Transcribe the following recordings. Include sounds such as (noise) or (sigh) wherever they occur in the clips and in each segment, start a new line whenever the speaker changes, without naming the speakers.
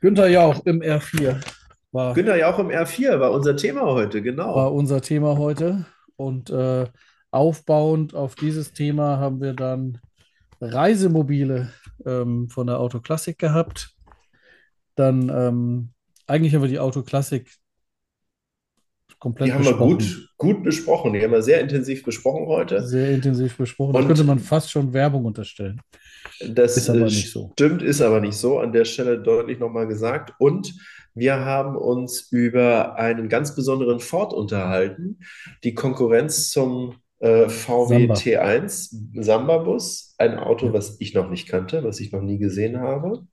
Günther Jauch im R4 war,
Günther Jauch im R4 war unser Thema heute,
war
genau.
unser Thema heute. Und äh, aufbauend auf dieses Thema haben wir dann Reisemobile ähm, von der Autoklassik gehabt. Dann ähm, eigentlich haben wir die Autoklassik
Die
komplett
haben wir
besprochen,
gut, gut besprochen. Die haben wir sehr intensiv besprochen heute.
sehr intensiv besprochen. Da
Und
könnte man fast schon Werbung unterstellen.
Das
Ist aber nicht so.
stimmt, ist aber nicht so. An der Stelle deutlich nochmal gesagt. Und wir haben uns über einen ganz besonderen Ford unterhalten. Die Konkurrenz zum äh, VW
Samba.
T1 Samba-Bus. Ein Auto, was ich noch nicht kannte, was ich noch nie gesehen habe.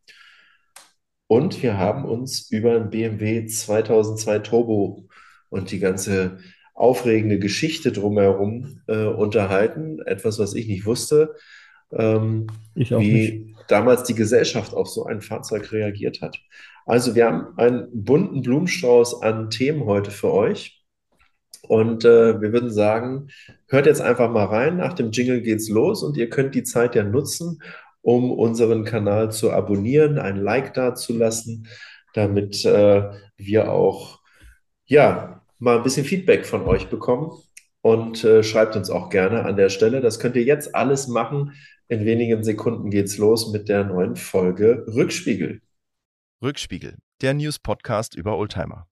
Und wir haben uns über den BMW 2002 Turbo und die ganze aufregende Geschichte drumherum äh, unterhalten. Etwas, was ich nicht wusste, ähm,
auch nicht.
wie damals die Gesellschaft auf so ein Fahrzeug reagiert hat. Also wir haben einen bunten Blumenstrauß an Themen heute für euch. Und äh, wir würden sagen, hört jetzt einfach mal rein. Nach dem Jingle geht's los und ihr könnt die Zeit ja nutzen, um unseren Kanal zu abonnieren, ein Like dazulassen, damit äh, wir auch ja mal ein bisschen Feedback von euch bekommen. Und äh, schreibt uns auch gerne an der Stelle. Das könnt ihr jetzt alles machen. In wenigen Sekunden geht's los mit der neuen Folge Rückspiegel.
Rückspiegel, der News-Podcast über Oldtimer.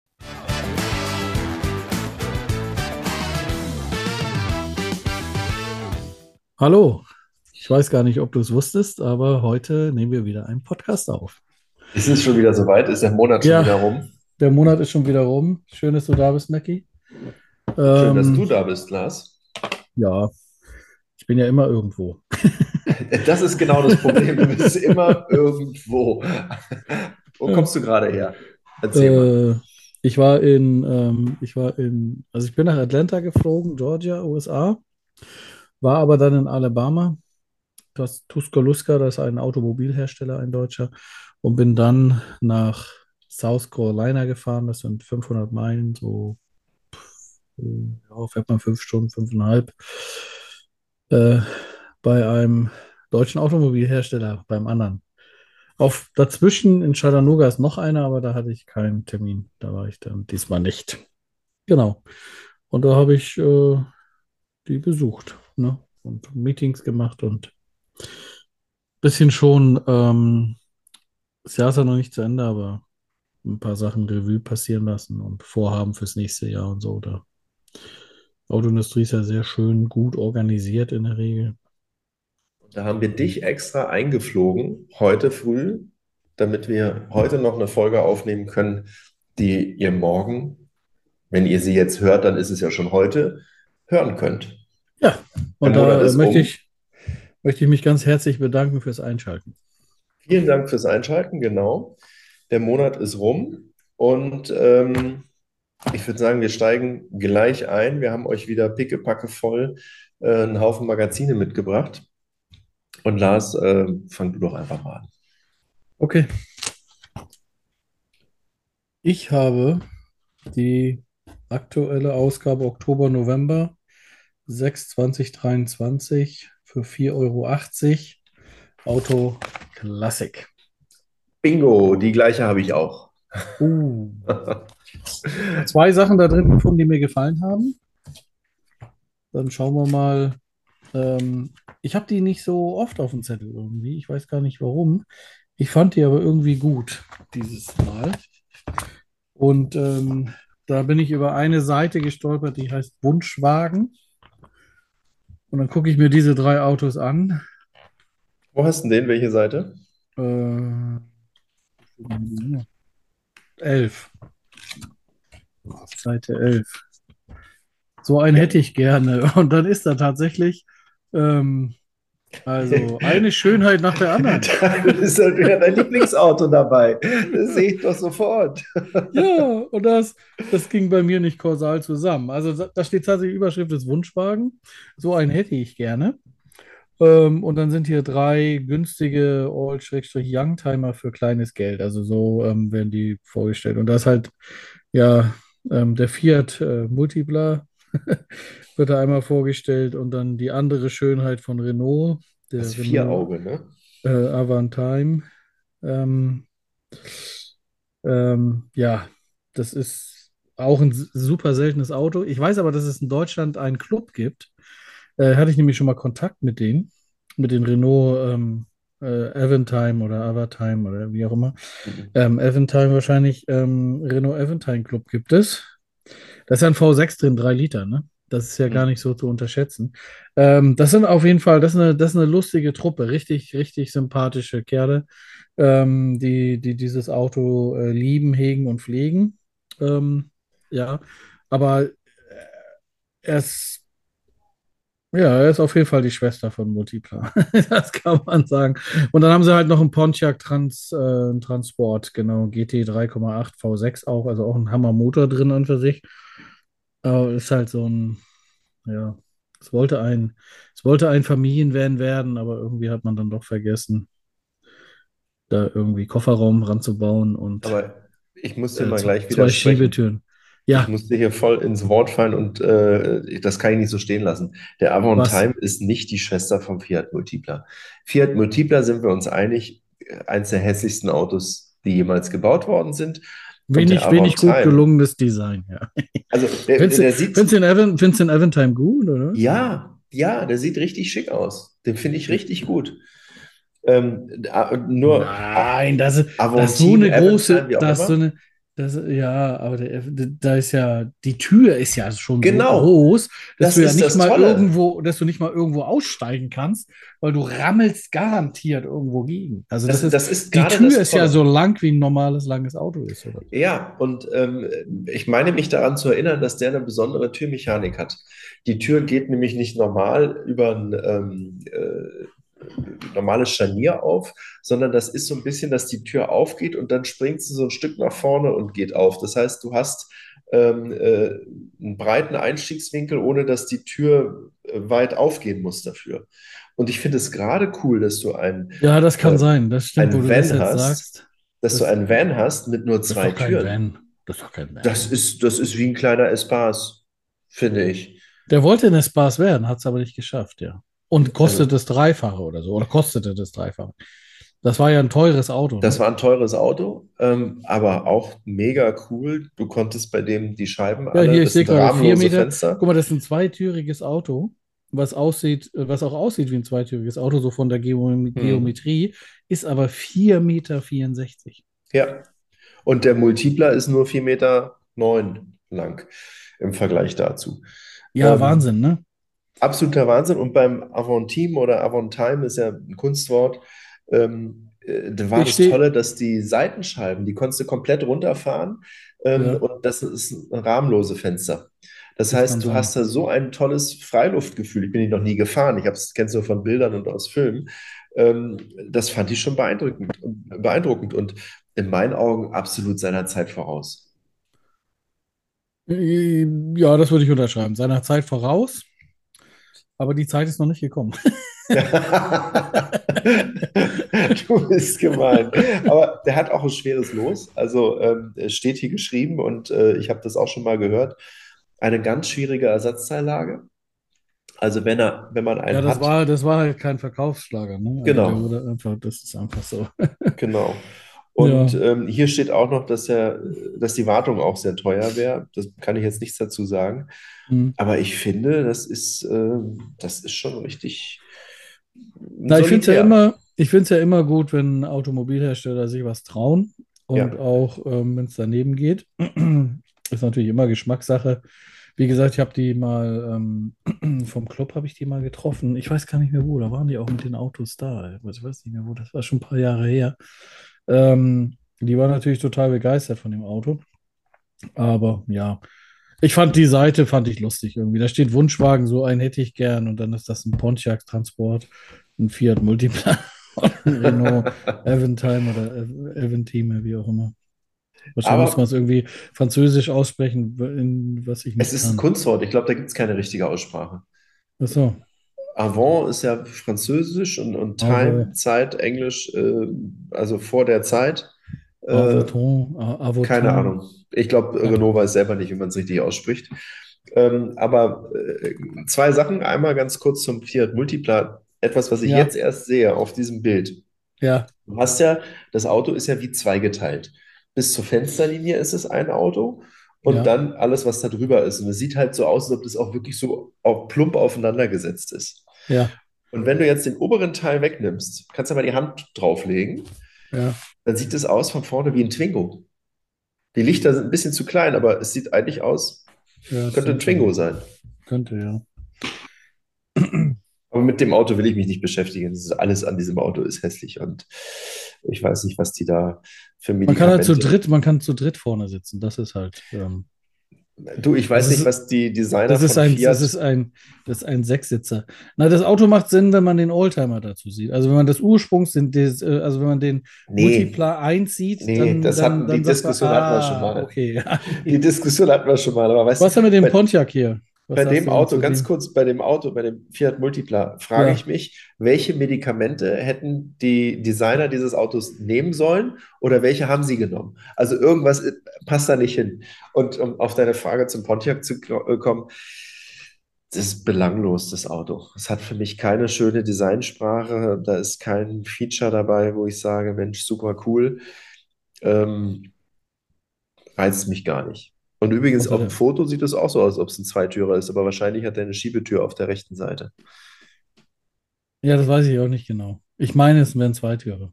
Hallo. Ich weiß gar nicht, ob du es wusstest, aber heute nehmen wir wieder einen Podcast auf.
Ist es schon wieder soweit? Ist der Monat schon
Ja.
wieder rum?
Der Monat ist schon wieder rum. Schön, dass du da bist, Mackie.
Schön, dass
Ähm,
du da bist, Lars.
ja, ich bin ja immer irgendwo. (laughs)
Das ist genau das Problem. Du bist immer irgendwo. Wo kommst du gerade her? Erzähl mal.
Äh, ich war in, ähm, ich war in, also ich bin nach Atlanta geflogen, Georgia, USA, war aber dann in Alabama, das Tuscaloosa, das ist ein Automobilhersteller, ein Deutscher, und bin dann nach South Carolina gefahren. Das sind 500 Meilen, so, ja, fährt man fünf Stunden, fünfeinhalb, äh, bei einem deutschen Automobilhersteller, beim anderen. Auf dazwischen in Chattanooga ist noch einer, aber da hatte ich keinen Termin. Da war ich dann diesmal nicht. Genau. Und da habe ich äh, die besucht, ne? Und Meetings gemacht und bisschen schon, ähm, das Jahr ist ja noch nicht zu Ende, aber ein paar Sachen Revue passieren lassen und Vorhaben fürs nächste Jahr und so. Da. Autoindustrie ist ja sehr schön gut organisiert in der Regel.
Da haben wir dich extra eingeflogen heute früh, damit wir heute noch eine Folge aufnehmen können, die ihr morgen, wenn ihr sie jetzt hört, dann ist es ja schon heute, hören könnt.
Ja, und da möchte
um.
ich, möchte ich mich ganz herzlich bedanken fürs Einschalten.
Vielen Dank fürs Einschalten, genau. Der Monat ist rum und ähm, ich würde sagen, wir steigen gleich ein. Wir haben euch wieder pickepacke voll äh, einen Haufen Magazine mitgebracht. Und Lars, äh, fang du doch einfach mal an.
Okay. Ich habe die aktuelle Ausgabe Oktober, November 6 2023 für 4,80 Euro Auto Klassik.
Bingo, die gleiche habe ich auch.
Uh. (laughs) Zwei Sachen da drin gefunden, die mir gefallen haben. Dann schauen wir mal. Ähm, ich habe die nicht so oft auf dem Zettel irgendwie. Ich weiß gar nicht warum. Ich fand die aber irgendwie gut dieses Mal. Und ähm, da bin ich über eine Seite gestolpert, die heißt Wunschwagen. Und dann gucke ich mir diese drei Autos an.
Wo hast du denn den? Welche Seite?
Äh, elf. Seite 11. So einen hätte ich gerne. (laughs) Und dann ist da tatsächlich ähm, also (laughs) eine Schönheit nach der anderen. (laughs)
Da ist doch wieder dein Lieblingsauto dabei. Das sehe ich doch sofort.
Ja, und das, das ging bei mir nicht kausal zusammen. Also da steht tatsächlich Überschrift des Wunschwagen. So einen hätte ich gerne. Ähm, und dann sind hier drei günstige All-Youngtimer für kleines Geld. Also so ähm, werden die vorgestellt. Und da ist halt, ja, ähm, der Fiat äh, Multipla (laughs) wird da einmal vorgestellt und dann die andere Schönheit von Renault, der
Das Vier-Auge, ne?
äh, Avantime. Ähm, Ähm, ja, das ist auch ein super seltenes Auto. Ich weiß aber, dass es in Deutschland einen Club gibt. Äh, hatte ich nämlich schon mal Kontakt mit denen, mit den Renault ähm, äh, Aventime oder Avatime oder wie auch immer.
Mhm.
Ähm, Aventime wahrscheinlich. Ähm, Renault Aventime Club gibt es. Da ist ja ein V6 drin, 3 Liter, ne? Das ist ja gar
Mhm.
nicht so zu unterschätzen. Ähm, das sind auf jeden Fall, das ist eine, das ist eine lustige Truppe, richtig, richtig sympathische Kerle, ähm, die, die dieses Auto äh, lieben, hegen und pflegen. Ähm, ja, aber äh, er ist, ja, er ist auf jeden Fall die Schwester von Multipla. (laughs) Das kann man sagen. Und dann haben sie halt noch einen Pontiac Trans, äh, Transport, genau, GT 3,8 V6 auch, also auch ein Hammermotor drin an für sich. Aber ist halt so ein, ja, es wollte ein, es wollte ein Familienvan werden, aber irgendwie hat man dann doch vergessen, da irgendwie Kofferraum ranzubauen und
Aber ich muss dir
äh,
mal gleich
zwei
widersprechen.
Schiebetüren.
Ich
Ja,
muss dir hier voll ins Wort fallen und äh, das kann ich nicht so stehen lassen. Der Avon
was?
Time ist nicht die Schwester vom Fiat Multipla. Fiat Multipla sind wir uns einig, eins der hässlichsten Autos, die jemals gebaut worden sind.
Wenig, wenig gut
Time,
gelungenes Design, ja.
also der,
Findest
der sieht,
den Evan, den Aventime gut, oder?
ja, ja, der sieht richtig schick aus. Den finde ich richtig gut. Ähm, äh, nur
Nein, das ist, das so eine große, das ist so eine, das, ja, aber der, da ist ja, die Tür ist ja schon so
Genau,
groß, dass
das
du ja nicht mal
Tolle.
irgendwo, dass du nicht mal irgendwo aussteigen kannst, weil du rammelst garantiert irgendwo gegen. Also das
Das,
ist,
ist
die Tür ist ja so lang, wie ein normales langes Auto ist, oder?
Ja, und ähm, ich meine mich daran zu erinnern, dass der eine besondere Türmechanik hat. Die Tür geht nämlich nicht normal über ein ähm, äh, normales Scharnier auf, sondern das ist so ein bisschen, dass die Tür aufgeht und dann springt sie so ein Stück nach vorne und geht auf. Das heißt, du hast ähm, äh, einen breiten Einstiegswinkel, ohne dass die Tür äh, weit aufgehen muss dafür. Und ich finde es gerade cool, dass du ein,
Ja, das kann
äh,
sein, das stimmt,
ein
du das
Van
jetzt
hast,
sagst.
dass du
Das,
einen Van hast mit nur
das
zwei Türen.
Van. Das ist doch kein Van.
Das ist, das ist wie ein kleiner Espace, finde ich.
Der wollte ein Spaß werden, hat es aber nicht geschafft, ja. Und
Also,
kostet das Dreifache oder so, oder kostete das Dreifache. Das war ja ein teures Auto,
das
ne?
war ein teures Auto, ähm, aber auch mega cool. Du konntest bei dem die Scheiben
Ja,
alle,
hier, ich sehe gerade vier Meter.
Fenster.
Guck mal, das ist ein zweitüriges Auto, was aussieht, äh, was auch aussieht wie ein zweitüriges Auto, so von der Geo
Hm.
Geometrie, ist aber 4,64 Meter.
Ja. Und der Multipler ist nur 4,9 Meter neun lang im Vergleich dazu.
Ja,
Ähm,
Wahnsinn, ne?
Absoluter Wahnsinn. Und beim Avantime oder Avantime ist ja ein Kunstwort. Ähm, äh, da war
Ich
das Tolle, dass die Seitenscheiben, die konntest du komplett runterfahren. Ähm,
ja,
und das ist ein rahmenlose Fenster. Das
das
heißt, du hast
sein.
da so ein tolles Freiluftgefühl. Ich bin die noch nie gefahren. Ich kenne es nur von Bildern und aus Filmen. Ähm, das fand ich schon beeindruckend, beeindruckend und in meinen Augen absolut seiner Zeit voraus.
Äh, Ja, das würde ich unterschreiben. Seiner Zeit voraus, aber die Zeit ist noch nicht gekommen. (laughs) (laughs)
Du bist gemein. Aber der hat auch ein schweres Los. Also ähm, steht hier geschrieben und äh, ich habe das auch schon mal gehört. Eine ganz schwierige Ersatzteillage. Also wenn er, wenn man
Ja,
einen
das
hat,
war, das war halt kein Verkaufsschlager, ne? Also
genau,
einfach, das ist einfach so. (laughs)
genau. Und
Ja.
ähm, hier steht auch noch, dass er, dass die Wartung auch sehr teuer wäre. Das kann ich jetzt nichts dazu sagen.
Hm.
Aber ich finde, das ist, ähm, das ist schon richtig
Na, ich finde es ja immer, ich finde es ja immer gut, wenn Automobilhersteller sich was trauen und
Ja.
auch, ähm, wenn es daneben geht. (clears throat) Ist natürlich immer Geschmackssache. Wie gesagt, ich habe die mal ähm, (clears throat) vom Club habe ich die mal getroffen. Ich weiß gar nicht mehr wo, da waren die auch mit den Autos da. Ich weiß nicht mehr wo, das war schon ein paar Jahre her. Ähm, die waren natürlich total begeistert von dem Auto. Aber ja, ich fand die Seite, fand ich lustig irgendwie. Da steht Wunschwagen, so einen hätte ich gern. Und dann ist das ein Pontiac Transport, ein Fiat Multipla, (laughs) ein Renault Aventime oder Aventime, wie auch immer. Wahrscheinlich muss man es irgendwie französisch aussprechen, in, was ich
es
nicht
ist ein
kann.
Kunstwort. Ich glaube, da gibt es keine richtige Aussprache.
Ach so,
Avant ist ja Französisch und, und Time,
Avant,
Zeit, Englisch, äh, also vor der Zeit. Äh,
Avoton, A-
keine
Avotin.
Ahnung. Ich glaube. Renault weiß selber nicht, wie man es richtig ausspricht. Ähm, aber äh, zwei Sachen. Einmal ganz kurz zum Fiat Multipla. Etwas, was ich
Ja,
jetzt erst sehe auf diesem Bild.
ja,
Du hast ja, das Auto ist ja wie zweigeteilt. bis zur Fensterlinie ist es ein Auto und
Ja,
dann alles, was da drüber ist. Und es sieht halt so aus, als ob das auch wirklich so auf, plump aufeinander gesetzt ist.
ja,
Und wenn du jetzt den oberen Teil wegnimmst, kannst du mal die Hand drauflegen,
ja,
dann sieht es aus von vorne wie ein Twingo. Die Lichter sind ein bisschen zu klein, aber es sieht eigentlich aus,
ja,
könnte ein Twingo sein.
Könnte, ja.
Aber mit dem Auto will ich mich nicht beschäftigen. Ist, alles an diesem Auto ist hässlich und ich weiß nicht, was die da für
Man kann halt zu
Medikamente.
dritt, man kann zu dritt vorne sitzen. Das ist halt, ähm,
Du, ich weiß
das
nicht,
ist,
was die Designer
das ist
von
ein, das ist
Fiat.
ein, das ist ein Sechssitzer. Na, das Auto macht Sinn, wenn man den Oldtimer dazu sieht. Also wenn man das Ursprungs, äh, also wenn man den
Nee,
Multipla 1 sieht,
nee,
dann,
das
dann,
hatten, die
dann sagt man,
Diskussion hatten wir schon
ah,
mal.
okay.
Die Diskussion hatten wir schon mal, aber weißt
Was
du,
denn mit dem Pontiac hier? Was
bei dem Auto, ganz kurz, bei dem Auto, bei dem Fiat Multipla, frage ich
Ja,
mich, welche Medikamente hätten die Designer dieses Autos nehmen sollen oder welche haben sie genommen? Also irgendwas äh, passt da nicht hin. Und um auf deine Frage zum Pontiac zu äh, kommen, das ist belanglos, das Auto. Es hat für mich keine schöne Designsprache, da ist kein Feature dabei, wo ich sage, Mensch, super cool. Ähm, reizt mich gar nicht. Und übrigens, auf dem Foto sieht es auch so aus, als ob es ein Zweitürer ist, aber wahrscheinlich hat er eine Schiebetür auf der rechten Seite.
ja, das weiß ich auch nicht genau. Ich meine, es wären Zweitürer.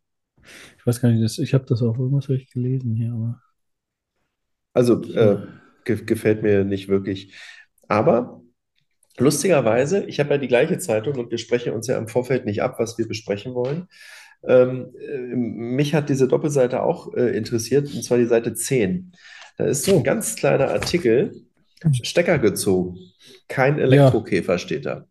Ich weiß gar nicht, das, ich habe das auch irgendwas ich gelesen hier, aber
Also äh,
äh,
ge gefällt mir nicht wirklich. Aber lustigerweise, ich habe ja die gleiche Zeitung und wir sprechen uns ja im Vorfeld nicht ab, was wir besprechen wollen. Ähm, äh, mich hat diese Doppelseite auch äh, interessiert, und zwar die Seite 10. Da ist ein
oh,
ganz kleiner Artikel, Stecker gezogen. Kein
ja,
Elektrokäfer steht da.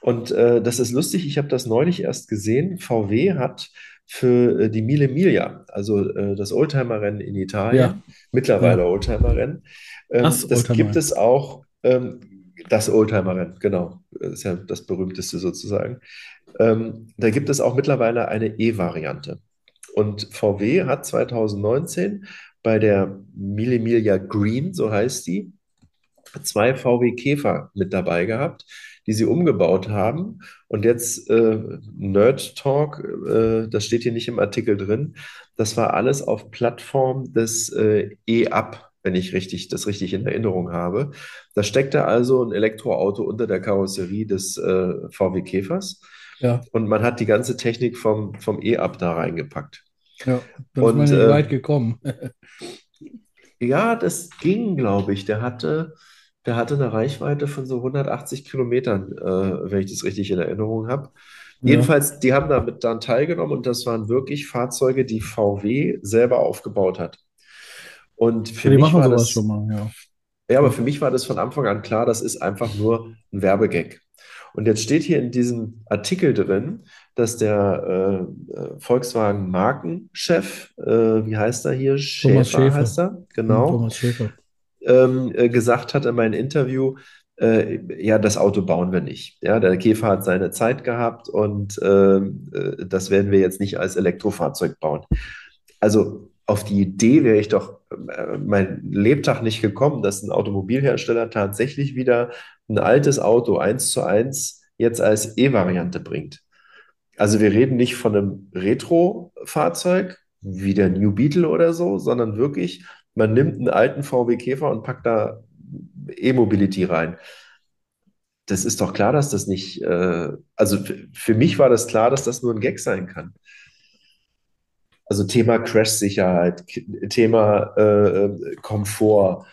Und äh, das ist lustig, ich habe das neulich erst gesehen. VW hat für äh, die Mille Miglia, also äh, das Oldtimer-Rennen in
ja,
Italien, mittlerweile
ja,
Oldtimer-Rennen, ähm,
das
das gibt
Oldtimer.
es auch, ähm, das Oldtimer-Rennen, genau, das ist ja das berühmteste sozusagen. Ähm, da gibt es auch mittlerweile eine E-Variante. Und VW hat 2019 bei der Mille Miglia Green, so heißt die, zwei VW Käfer mit dabei gehabt, die sie umgebaut haben. Und jetzt äh, Nerd Talk, äh, das steht hier nicht im Artikel drin. Das war alles auf Plattform des äh, E-Up, wenn ich richtig, das richtig in Erinnerung habe. Da steckte also ein Elektroauto unter der Karosserie des äh, VW Käfers
Ja,
und man hat die ganze Technik vom, vom E-Up da reingepackt.
Ja, dann ist man nicht
äh,
weit gekommen. (laughs)
Ja, das ging, glaube ich. Der hatte, der hatte eine Reichweite von so 180 Kilometern, äh, wenn ich das richtig in Erinnerung habe.
Ja,
Jedenfalls, die haben damit dann teilgenommen und das waren wirklich Fahrzeuge, die VW selber aufgebaut hat. Und
ja,
für
die
mich war
sowas schon
das,
mal, ja.
ja, aber
Ja,
für mich war das von Anfang an klar, das ist einfach nur ein Werbegag. Und jetzt steht hier in diesem Artikel drin, dass der äh, äh, Volkswagen-Markenchef, äh, wie heißt er hier?
Thomas
Schäfer
Schäfer.
heißt er,
Hm,
genau
Thomas Schäfer.
ähm, äh, gesagt hat in meinem Interview, äh, ja, das Auto bauen wir nicht. Ja, der Käfer hat seine Zeit gehabt und ähm, äh, das werden wir jetzt nicht als Elektrofahrzeug bauen. Also auf die Idee wäre ich doch mein Lebtag nicht gekommen, dass ein Automobilhersteller tatsächlich wieder ein altes Auto eins zu eins jetzt als E-Variante bringt. Also wir reden nicht von einem Retro-Fahrzeug wie der New Beetle oder so, sondern wirklich, man nimmt einen alten VW Käfer und packt da E-Mobility rein. Das ist doch klar, dass das nicht, äh, also für mich war das klar, dass das nur ein Gag sein kann. Also Thema Crash-Sicherheit, Thema äh, äh, Komfort,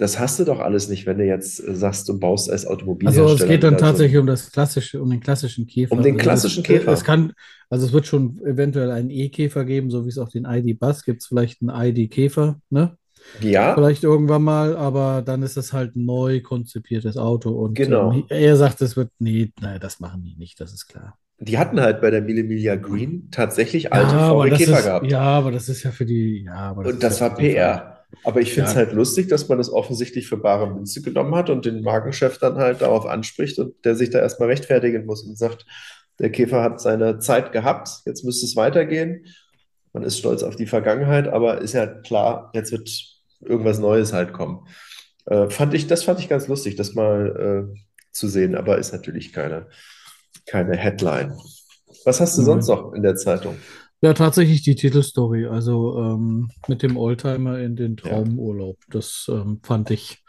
das hast du doch alles nicht, wenn du jetzt äh, sagst, du baust als
Also es
Automobilhersteller
geht dann tatsächlich um das klassische, um den klassischen
um
Käfer.
den
Also es,
klassischen
es
Käfer.
kann, also es wird schon eventuell einen E-Käfer geben, so wie es auch den ID-Bus gibt, es vielleicht einen ID-Käfer, ne?
Ja,
Vielleicht irgendwann mal, aber dann ist es halt ein neu konzipiertes Auto und ähm,
genau.
er sagt, es wird, nee, nein, das machen die nicht, das ist klar.
Die hatten halt bei der Mille Miglia Green tatsächlich alte
Ja,
VW Käfer
ist,
gehabt.
ja, aber das ist ja für die, ja, aber das
Und das war PR. Aber ich finde es
ja,
halt lustig, dass man das offensichtlich für bare Münze genommen hat und den Markenchef dann halt darauf anspricht und der sich da erstmal rechtfertigen muss und sagt, der Käfer hat seine Zeit gehabt, jetzt müsste es weitergehen. Man ist stolz auf die Vergangenheit, aber ist ja klar, jetzt wird irgendwas Neues halt kommen. Äh, fand ich, das fand ich ganz lustig, das mal äh, zu sehen, aber ist natürlich keine, keine Headline. Was hast du sonst
nein.
noch in der Zeitung?
Ja, tatsächlich die Titelstory, also ähm, mit dem Oldtimer in den Traumurlaub. Das ähm, fand ich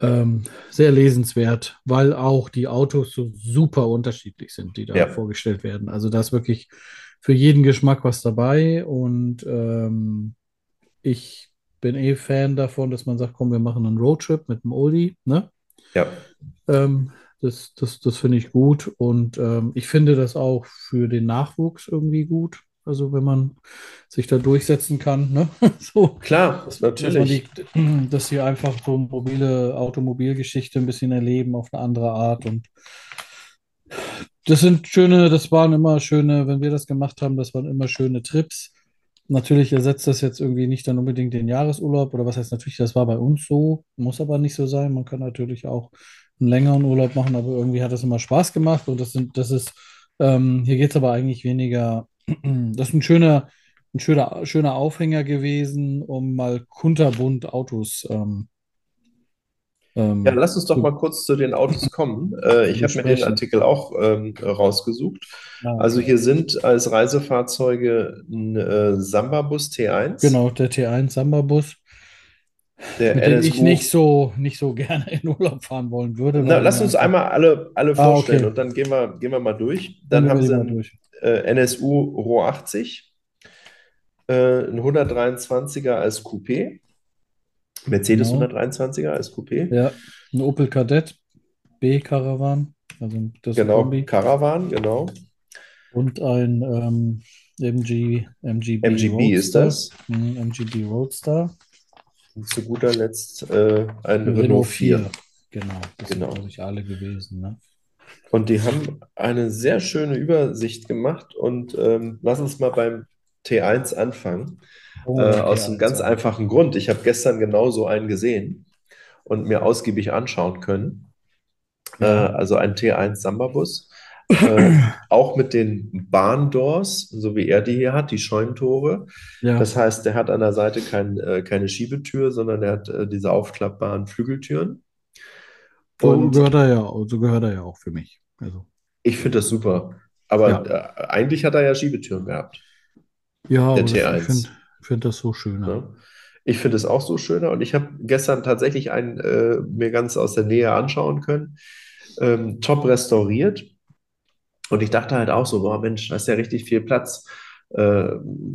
ähm, sehr lesenswert, weil auch die Autos so super unterschiedlich sind, die da
ja,
vorgestellt werden. Also da ist wirklich für jeden Geschmack was dabei und ähm, ich bin eh Fan davon, dass man sagt, komm, wir machen einen Roadtrip mit dem Oldie, ne?
ja.
Ähm, das das, das finde ich gut und ähm, ich finde das auch für den Nachwuchs irgendwie gut. Also wenn man sich da durchsetzen kann, ne? (laughs) So,
Klar,
dass, dass man die,
natürlich. (clears throat)
dass sie einfach so mobile Automobilgeschichte ein bisschen erleben auf eine andere Art und das sind schöne, das waren immer schöne, wenn wir das gemacht haben, das waren immer schöne Trips. Natürlich ersetzt das jetzt irgendwie nicht dann unbedingt den Jahresurlaub oder was heißt natürlich, das war bei uns so, muss aber nicht so sein. Man kann natürlich auch einen längeren Urlaub machen, aber irgendwie hat das immer Spaß gemacht und das sind, das ist, ähm, hier geht es aber eigentlich weniger, (clears throat) das ist ein schöner, ein schöner, schöner Aufhänger gewesen, um mal kunterbunt Autos ähm,
Ja,
ähm,
lass uns doch mal kurz zu den Autos (clears throat) kommen. Äh, ich habe mir den. Artikel auch ähm, rausgesucht.
Ah,
Also hier sind als Reisefahrzeuge ein äh, Samba-Bus T1,
Genau, der T1 Samba-Bus.
der
mit denen ich nicht so, nicht so (laughs) gerne in Urlaub fahren wollen würde,
Na, lass uns einmal alle, alle
Ah,
vorstellen
okay.
und dann gehen wir, gehen wir mal durch.
Dann
Dann haben sie einen
durch.
NSU Ro 80, äh, ein 123er als Coupé, Mercedes
Genau.
123er als Coupé.
Ja, ein Opel Kadett B-Caravan, also das ist ein
Genau,
Kombi.
Caravan, genau.
Und ein ähm, MG, MGB
MGB ist
Roadster.
das.
Hm, MGB Roadster.
Und zu guter Letzt äh, ein Renault
Renault
4.
4. Genau, das sind,
Genau.
glaube ich, alle gewesen. Ne?
Und die haben eine sehr schöne Übersicht gemacht. Und ähm, lass uns mal beim T1 anfangen.
Fangen
Äh, aus einem
T1
ganz
an.
einfachen Grund. Ich habe gestern genau so einen gesehen und mir ausgiebig anschauen können. Äh,
Ja.
also ein T1 Samba-Bus. Äh, auch mit den Barndoors, so wie er die hier hat, die Scheunentore.
Ja,
Das heißt, der hat an der Seite kein, äh, keine Schiebetür, sondern er hat äh, diese aufklappbaren Flügeltüren.
So
Und
gehört er ja, so gehört er ja auch für mich. Also,
ich finde das super. Aber
ja.
äh, eigentlich hat er ja Schiebetüren gehabt,
Ja,
der
aber das, ich finde
T1.
find das so schöner.
Ne? Ich finde es auch so schöner und ich habe gestern tatsächlich einen äh, mir ganz aus der Nähe anschauen können. Ähm, top restauriert. Und ich dachte halt auch so, boah, Mensch, da ist ja richtig viel Platz. Äh,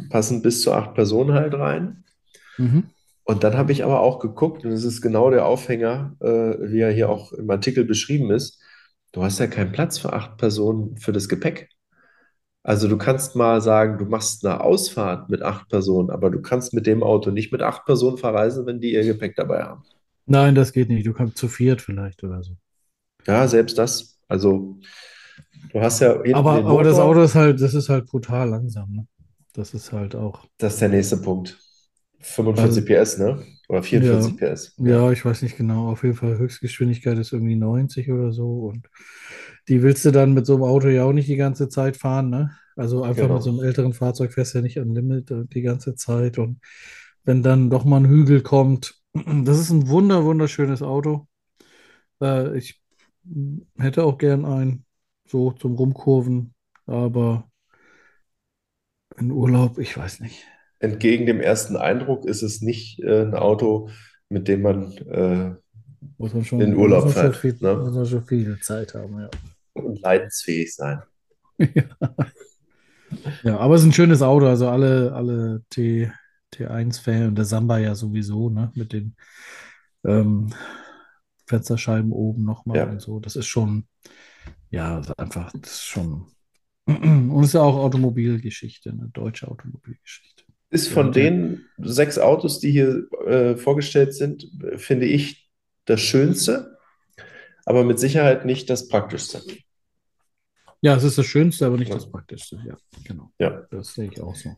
passen bis zu acht Personen halt rein.
Mhm.
Und dann habe ich aber auch geguckt, und das ist genau der Aufhänger, äh, wie er hier auch im Artikel beschrieben ist. Du hast ja keinen Platz für acht Personen für das Gepäck. Also du kannst mal sagen, du machst eine Ausfahrt mit acht Personen, aber du kannst mit dem Auto nicht mit acht Personen verreisen, wenn die ihr Gepäck dabei haben.
Nein, das geht nicht. Du kannst zu viert vielleicht oder so.
Ja, selbst das. Also du hast ja
Aber, aber das Auto ist halt, das ist halt brutal langsam, ne? Das ist halt auch.
Das ist der nächste Punkt.
Also,
45 PS, ne? Oder
ja,
44 PS. Ja,
ja, ich weiß nicht genau. Auf jeden Fall Höchstgeschwindigkeit ist irgendwie 90 oder so. Und die willst du dann mit so einem Auto ja auch nicht die ganze Zeit fahren, ne? Also einfach mit so
genau.
einem älteren Fahrzeug fährst du ja nicht am Limit die ganze Zeit. Und wenn dann doch mal ein Hügel kommt, (clears throat) das ist ein wunder, wunderschönes Auto. Äh, ich hätte auch gern einen, so zum Rumkurven, aber in Urlaub, ich weiß nicht.
Entgegen dem ersten Eindruck ist es nicht äh, ein Auto, mit dem man äh,
Muss man
in
schon, muss
Urlaub
man schon
fährt,
viel, muss
ne?
man schon viel Zeit haben, ja.
Und leidensfähig sein. (laughs)
Ja, aber es ist ein schönes Auto, also alle, alle T, T1-Fans und der Samba ja sowieso, ne, mit den ähm, Fensterscheiben oben nochmal und
Ja.
so. Das ist schon, ja, einfach, das ist schon. (clears throat) Und es ist ja auch Automobilgeschichte, eine deutsche Automobilgeschichte.
Ist von
ja.
den sechs Autos, die hier äh, vorgestellt sind, finde ich das Schönste, aber mit Sicherheit nicht das Praktischste.
Ja, es ist das Schönste, aber nicht
Ne?
das Praktischste. Ja, genau.
Ja.
Das sehe ich auch so.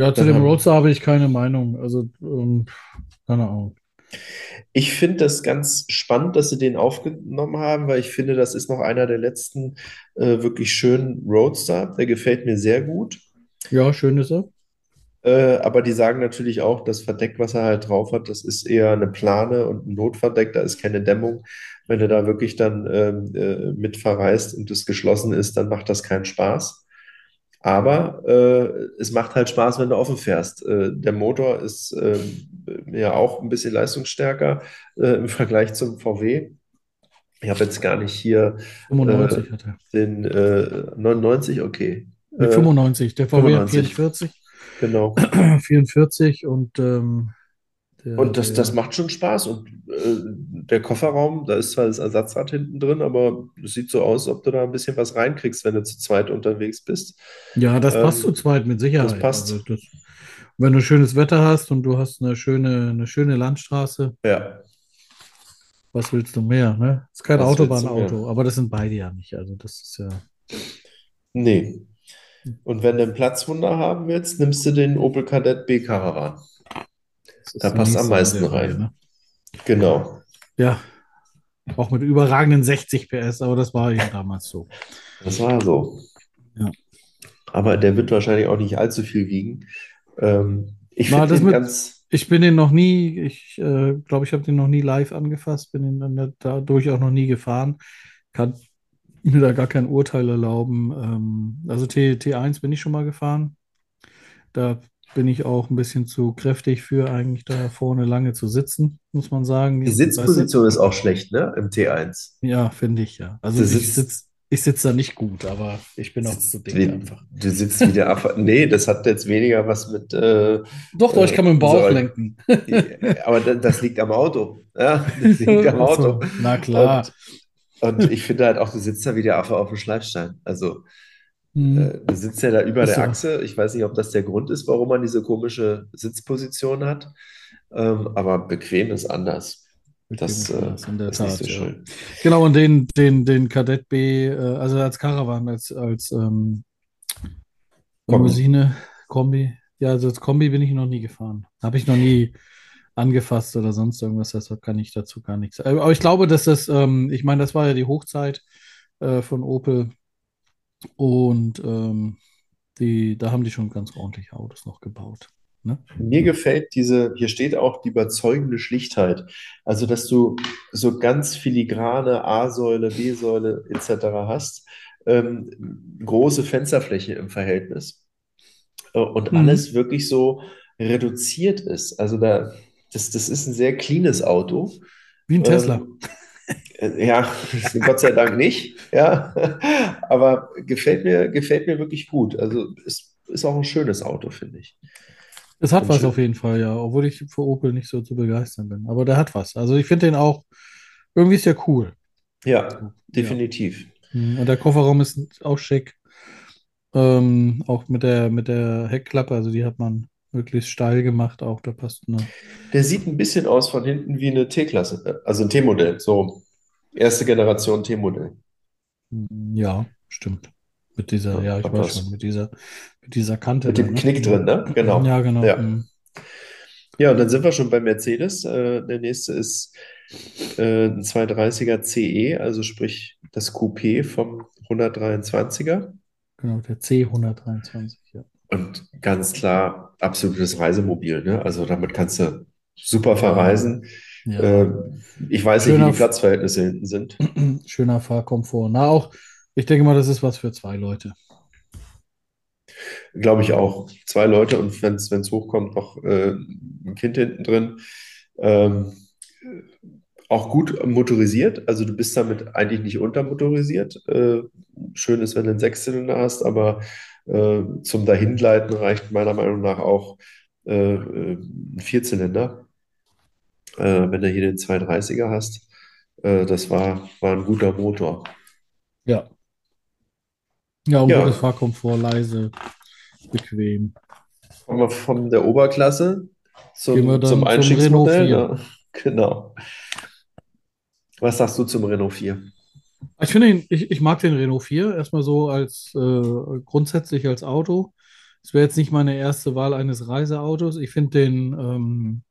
Ja, zu
Dann
dem Roadster habe ich keine Meinung. Also, ähm, keine Ahnung.
ich finde das ganz spannend, dass sie den aufgenommen haben, weil ich finde, das ist noch einer der letzten äh, wirklich schönen Roadster. Der gefällt mir sehr gut.
Ja, schön ist er.
Äh, aber die sagen natürlich auch, das Verdeck, was er halt drauf hat, das ist eher eine Plane und ein Notverdeck, da ist keine Dämmung. Wenn du da wirklich dann ähm, äh, mit verreist und das geschlossen ist, dann macht das keinen Spaß. Aber äh, es macht halt Spaß, wenn du offen fährst. Äh, der Motor ist äh, ja auch ein bisschen leistungsstärker äh, im Vergleich zum VW. Ich habe jetzt gar nicht hier
95 hat er.
den äh, 99, okay.
Mit
Äh,
95. Der VW hat
95.
44.
genau. (clears throat)
44 und ähm, der,
Und das, das macht schon Spaß. Und äh, der Kofferraum, da ist zwar das Ersatzrad hinten drin, aber es sieht so aus, als ob du da ein bisschen was reinkriegst, wenn du zu zweit unterwegs bist.
Ja, das passt
Ähm,
zu zweit mit Sicherheit.
das passt.
Also das, wenn du schönes Wetter hast und du hast eine schöne, eine schöne Landstraße,
Ja,
was willst du mehr, ne? Ist kein Autobahnauto, aber das sind beide ja nicht. Also das ist ja.
nee. Und wenn du ein Platzwunder haben willst, nimmst du den Opel Kadett B Caravan. Da passt am meisten
Reihe,
rein.
ne?
Genau.
Ja. Auch mit überragenden 60 PS, aber das war eben damals so.
Das war so.
Ja.
Aber der wird wahrscheinlich auch nicht allzu viel wiegen. Ähm, ich
Na, das mit-
ganz,
Ich bin den noch nie, ich äh, glaube, ich habe den noch nie live angefasst, bin den dann dadurch auch noch nie gefahren. Kann mir da gar kein Urteil erlauben. Ähm, also T, T1 bin ich schon mal gefahren. Da bin ich auch ein bisschen zu kräftig für, eigentlich da vorne lange zu sitzen, muss man sagen.
die Sitzposition ist auch schlecht, ne? Im T1.
Ja, finde ich ja. Also
Du
ich sitze ich sitz da nicht gut, aber ich bin auch zu dick
Wie-
einfach.
Du sitzt wie der Affe. Nee, das hat jetzt weniger was mit. Äh,
Doch, doch, ich kann mit dem Bauch
so-
lenken.
aber da- das liegt am Auto. Ja, das (laughs) liegt am Auto.
Na klar.
Und, und ich finde halt auch, du sitzt da wie der Affe auf dem Schleifstein. Also,
Hm.
äh, du sitzt ja da über
Ist
der
so.
Achse. Ich weiß nicht, ob das der Grund ist, warum man diese komische Sitzposition hat. Ähm, aber bequem ist anders. Das, äh,
ist in der Tat,
so
ja.
schön.
Genau, und den, den, den Kadett B, äh, also als Caravan, als, als ähm,
Kombi.
Limousine, Kombi. Ja, also als Kombi bin ich noch nie gefahren. Habe ich noch nie angefasst oder sonst irgendwas, deshalb kann ich dazu gar nichts. sagen. Aber ich glaube, dass das, ähm, ich meine, das war ja die Hochzeit äh, von Opel und ähm, die, da haben die schon ganz ordentliche Autos noch gebaut. Ne?
Mir gefällt diese, hier steht auch die überzeugende Schlichtheit. Also, dass du so ganz filigrane A-Säule, B-Säule etc. hast, ähm, große Fensterfläche im Verhältnis äh, und
Mhm.
alles wirklich so reduziert ist. Also, da, das, das ist ein sehr cleanes Auto.
Wie ein Tesla.
Ähm, äh, ja, (laughs) Gott sei Dank nicht. Ja, (laughs) aber gefällt mir, gefällt mir wirklich gut. Also, es ist auch ein schönes Auto, finde ich.
Das hat
Und
was
schön.
auf jeden Fall, ja, obwohl ich für Opel nicht so zu begeistern bin. Aber der hat was. Also ich finde den auch, irgendwie ist der cool.
Ja, definitiv.
Mhm, Und der Kofferraum ist auch schick. Ähm, auch mit der, mit der Heckklappe, also die hat man möglichst steil gemacht, auch da passt eine.
Der sieht ein bisschen aus von hinten wie eine T-Klasse, also ein T-Modell, so erste Generation T-Modell.
Mhm, Ja, stimmt. Mit dieser,
Ja,
ja, ich weiß schon, mit dieser, mit dieser Kante
Mit
da,
dem
ne?
Knick drin, ne? Genau.
Ja, genau.
Ja.
mhm.
Ja, und dann sind wir schon bei Mercedes. Äh, der nächste ist äh, ein 230er CE, also sprich das Coupé vom 123er.
Genau, der C123, ja.
Und ganz klar, absolutes Reisemobil, ne? Also damit kannst du super verreisen.
Ja.
Äh, ich weiß nicht, wie
Schöner
die Platzverhältnisse hinten sind. (clears throat)
Schöner Fahrkomfort. Na, auch, ich denke mal, das ist was für zwei Leute.
Glaube ich auch. Zwei Leute und wenn es hochkommt, noch äh, ein Kind hinten drin. Ähm, auch gut motorisiert. Also du bist damit eigentlich nicht untermotorisiert. Äh, schön ist, wenn du einen Sechszylinder hast, aber äh, zum Dahingleiten reicht meiner Meinung nach auch äh, äh, ein Vierzylinder. Äh, wenn du hier den 230er hast. Äh, das war, war ein guter Motor.
Ja. Ja, und
Ja.
gutes Fahrkomfort, leise, bequem.
Kommen wir von der Oberklasse zum, zum
zum
Einstiegsmodell.
Renault
ne? (laughs) Genau. Was sagst du zum Renault 4?
Ich finde ihn, ich, ich mag den Renault 4 erstmal so als äh, grundsätzlich als Auto. Es wäre jetzt nicht meine erste Wahl eines Reiseautos. Ich finde den ähm,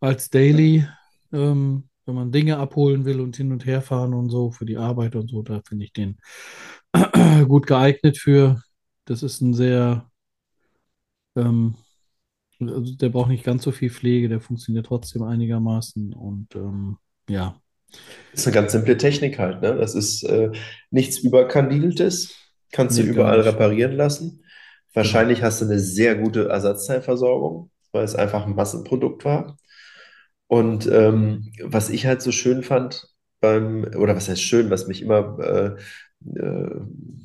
als Daily, ähm, wenn man Dinge abholen will und hin und her fahren und so für die Arbeit und so, da finde ich den (clears throat) gut geeignet für. Das ist ein sehr, ähm, also der braucht nicht ganz so viel Pflege, der funktioniert trotzdem einigermaßen und ähm, ja.
Das ist eine ganz simple Technik halt, ne? Das ist äh, nichts Überkandideltes. kannst du überall reparieren lassen. Wahrscheinlich hast du eine sehr gute Ersatzteilversorgung, weil es einfach ein Massenprodukt war. Und ähm, was ich halt so schön fand beim, oder was heißt schön, was mich immer äh, äh,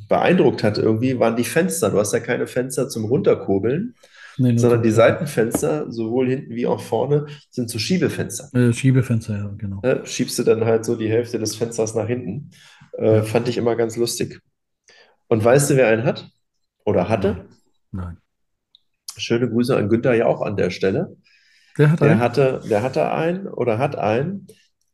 beeindruckt hat irgendwie, waren die Fenster. Du hast ja keine Fenster zum Runterkurbeln,
Nee,
sondern die. Seitenfenster, sowohl hinten wie auch vorne, sind so Schiebefenster.
Äh, Schiebefenster, ja, genau.
Ne? Schiebst du dann halt so die Hälfte des Fensters nach hinten. Äh,
Ja.
fand ich immer ganz lustig. Und weißt du, wer einen hat? Oder hatte?
Nein.
Schöne Grüße an Günther ja auch an der Stelle.
Der hat
Der
einen?
hatte, der hatte einen oder hat einen.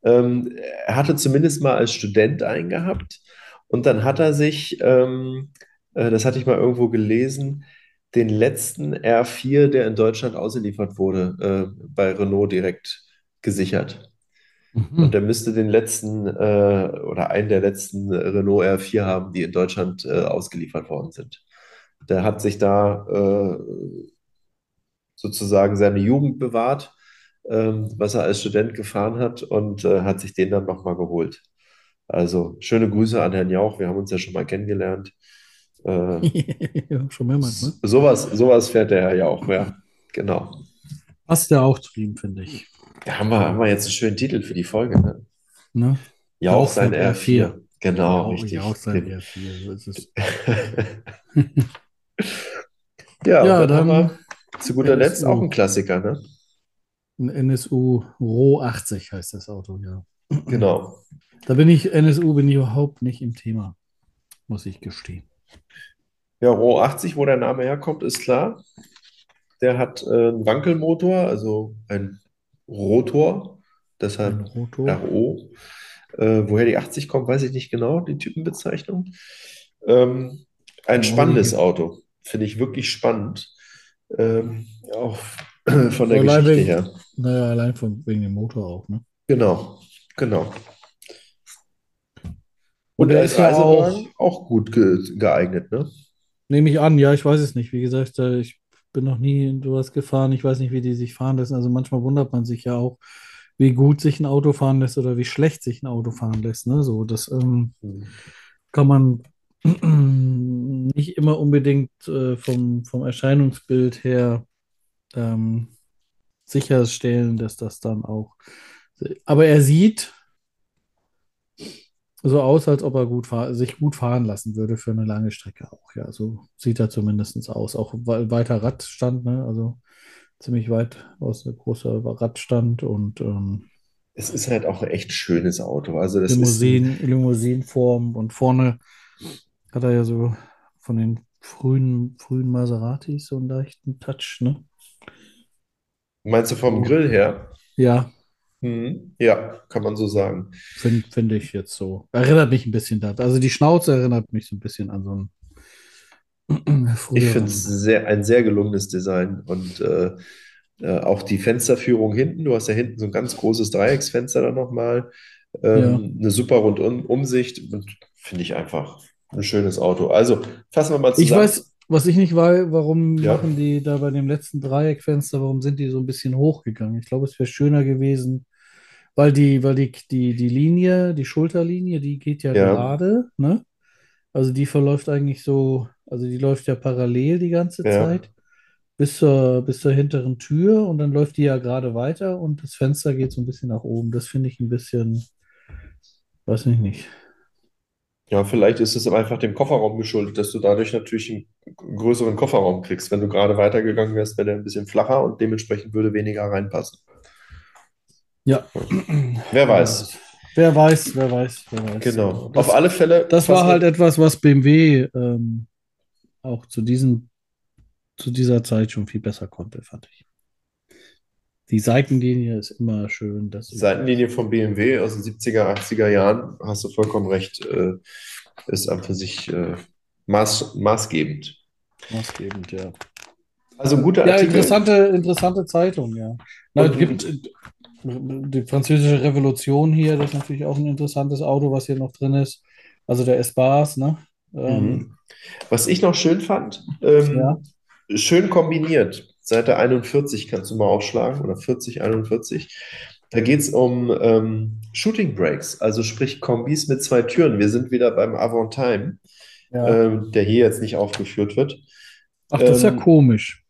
Ähm, er hatte zumindest mal als Student einen gehabt. Und dann hat er sich, ähm, äh, das hatte ich mal irgendwo gelesen, den letzten R4, der in Deutschland ausgeliefert wurde, äh, bei Renault direkt gesichert. Und
Mhm.
der müsste den letzten äh, oder einen der letzten Renault R4 haben, die in Deutschland äh, ausgeliefert worden sind. Der hat sich da äh, sozusagen seine Jugend bewahrt, ähm, was er als Student gefahren hat und äh, hat sich den dann nochmal geholt. Also schöne Grüße an Herrn Jauch, wir haben uns ja schon mal kennengelernt. Äh, (laughs)
Ja, schon mehrmals, ne?
sowas, sowas fährt der Herr Jauch, ja, genau.
Passt ja auch zu ihm, finde ich.
Da haben wir, haben wir jetzt einen schönen Titel für die Folge, ne?
Ne?
Jauch
Jauch
sein
sein
R4. Genau,
Auch,
richtig.
ja, auch sein
Den-
R4. So ist es. (laughs) (laughs)
Ja,
Ja,
dann haben wir zu guter Letzt
NSU.
auch ein Klassiker, ne?
Ein NSU Roh 80 heißt das Auto, ja.
Genau.
Da bin ich, NSU bin ich überhaupt nicht im Thema, muss ich gestehen.
Ja, Roh 80, wo der Name herkommt, ist klar. Der hat äh, einen Wankelmotor, also ein Rotor,
Ein
deshalb
Rotor.
RO. Äh, woher die 80 kommt, weiß ich nicht genau, die Typenbezeichnung. Ähm, ein spannendes Auto, finde ich wirklich spannend. Ähm, auch (clears throat) von der
Allein
Geschichte
wegen-
her.
Naja, allein von, wegen dem Motor auch, ne?
Genau, genau.
Und
Und
er ist ja
Reisewagen auch gut ge geeignet, ne?
Nehme ich an, ja, ich weiß es nicht. Wie gesagt, äh, ich bin noch nie in sowas gefahren. Ich weiß nicht, wie die sich fahren lassen. Also manchmal wundert man sich ja auch, wie gut sich ein Auto fahren lässt oder wie schlecht sich ein Auto fahren lässt. Ne? So, das ähm, kann man (clears throat) nicht immer unbedingt äh, vom, vom Erscheinungsbild her ähm, sicherstellen, dass das dann auch. Aber er sieht so aus, als ob er gut sich gut fahren lassen würde für eine lange Strecke auch. Ja, so sieht er zumindest aus. Auch we- weiter Radstand, ne? Also ziemlich weit aus ein großer Radstand und ähm,
Es ist halt auch ein echt schönes Auto. Also das ist ein,
Limousinen, Limousinenform und vorne hat er ja so von den frühen, frühen Maseratis so einen leichten Touch, ne?
meinst du vom Grill her?
Ja,
Mhm. Ja, kann man so sagen.
finde find ich jetzt so. Erinnert mich ein bisschen daran. Also die Schnauze erinnert mich so ein bisschen an so einen (clears throat)
Ich finde es sehr, ein sehr gelungenes Design und äh, äh, auch die Fensterführung hinten. Du hast ja hinten so ein ganz großes Dreiecksfenster dann nochmal. Ähm, Eine super Rundumsicht und finde ich einfach ein schönes Auto. Also fassen wir mal
Ich
zusammen.
weiß, was ich nicht weiß, warum
Ja.
machen die da bei dem letzten Dreieckfenster, warum sind die so ein bisschen hochgegangen? Ich glaube, es wäre schöner gewesen, weil die, weil die, die, die Linie, die Schulterlinie, die geht ja
Ja.
gerade, ne? Also die verläuft eigentlich so, also die läuft ja parallel die ganze
Ja.
Zeit bis zur, bis zur hinteren Tür und dann läuft die ja gerade weiter und das Fenster geht so ein bisschen nach oben. Das finde ich ein bisschen, weiß ich nicht.
Ja, vielleicht ist es einfach dem Kofferraum geschuldet, dass du dadurch natürlich einen größeren Kofferraum kriegst. Wenn du gerade weitergegangen wärst, wäre der ein bisschen flacher und dementsprechend würde weniger reinpassen.
Ja.
Wer weiß.
Wer weiß, wer weiß, wer weiß.
Genau.
Das,
Auf alle Fälle.
das war halt etwas, was BMW ähm, auch zu diesem, zu dieser Zeit schon viel besser konnte, fand ich. Die Seitenlinie ist immer schön. Das
Die Seitenlinie vom BMW aus den 70er, 80er Jahren, hast du vollkommen recht, äh, ist an für sich äh, maß, maßgebend.
maßgebend, ja.
Also ein guter
Ja,
Artikel.
interessante, interessante Zeitung, ja. Na, gibt die französische Revolution hier, das ist natürlich auch ein interessantes Auto, was hier noch drin ist. Also der S-Bars, ne? Ähm,
Mhm. Was ich noch schön fand, ähm,
Ja.
schön kombiniert. Seite 41 kannst du mal aufschlagen oder 40, 41. Da geht es um ähm, Shooting Brakes, also sprich Kombis mit zwei Türen. Wir sind wieder beim Avantime.
Ja.
ähm, der hier jetzt nicht aufgeführt wird.
Ach, das ist ja
Ähm,
komisch.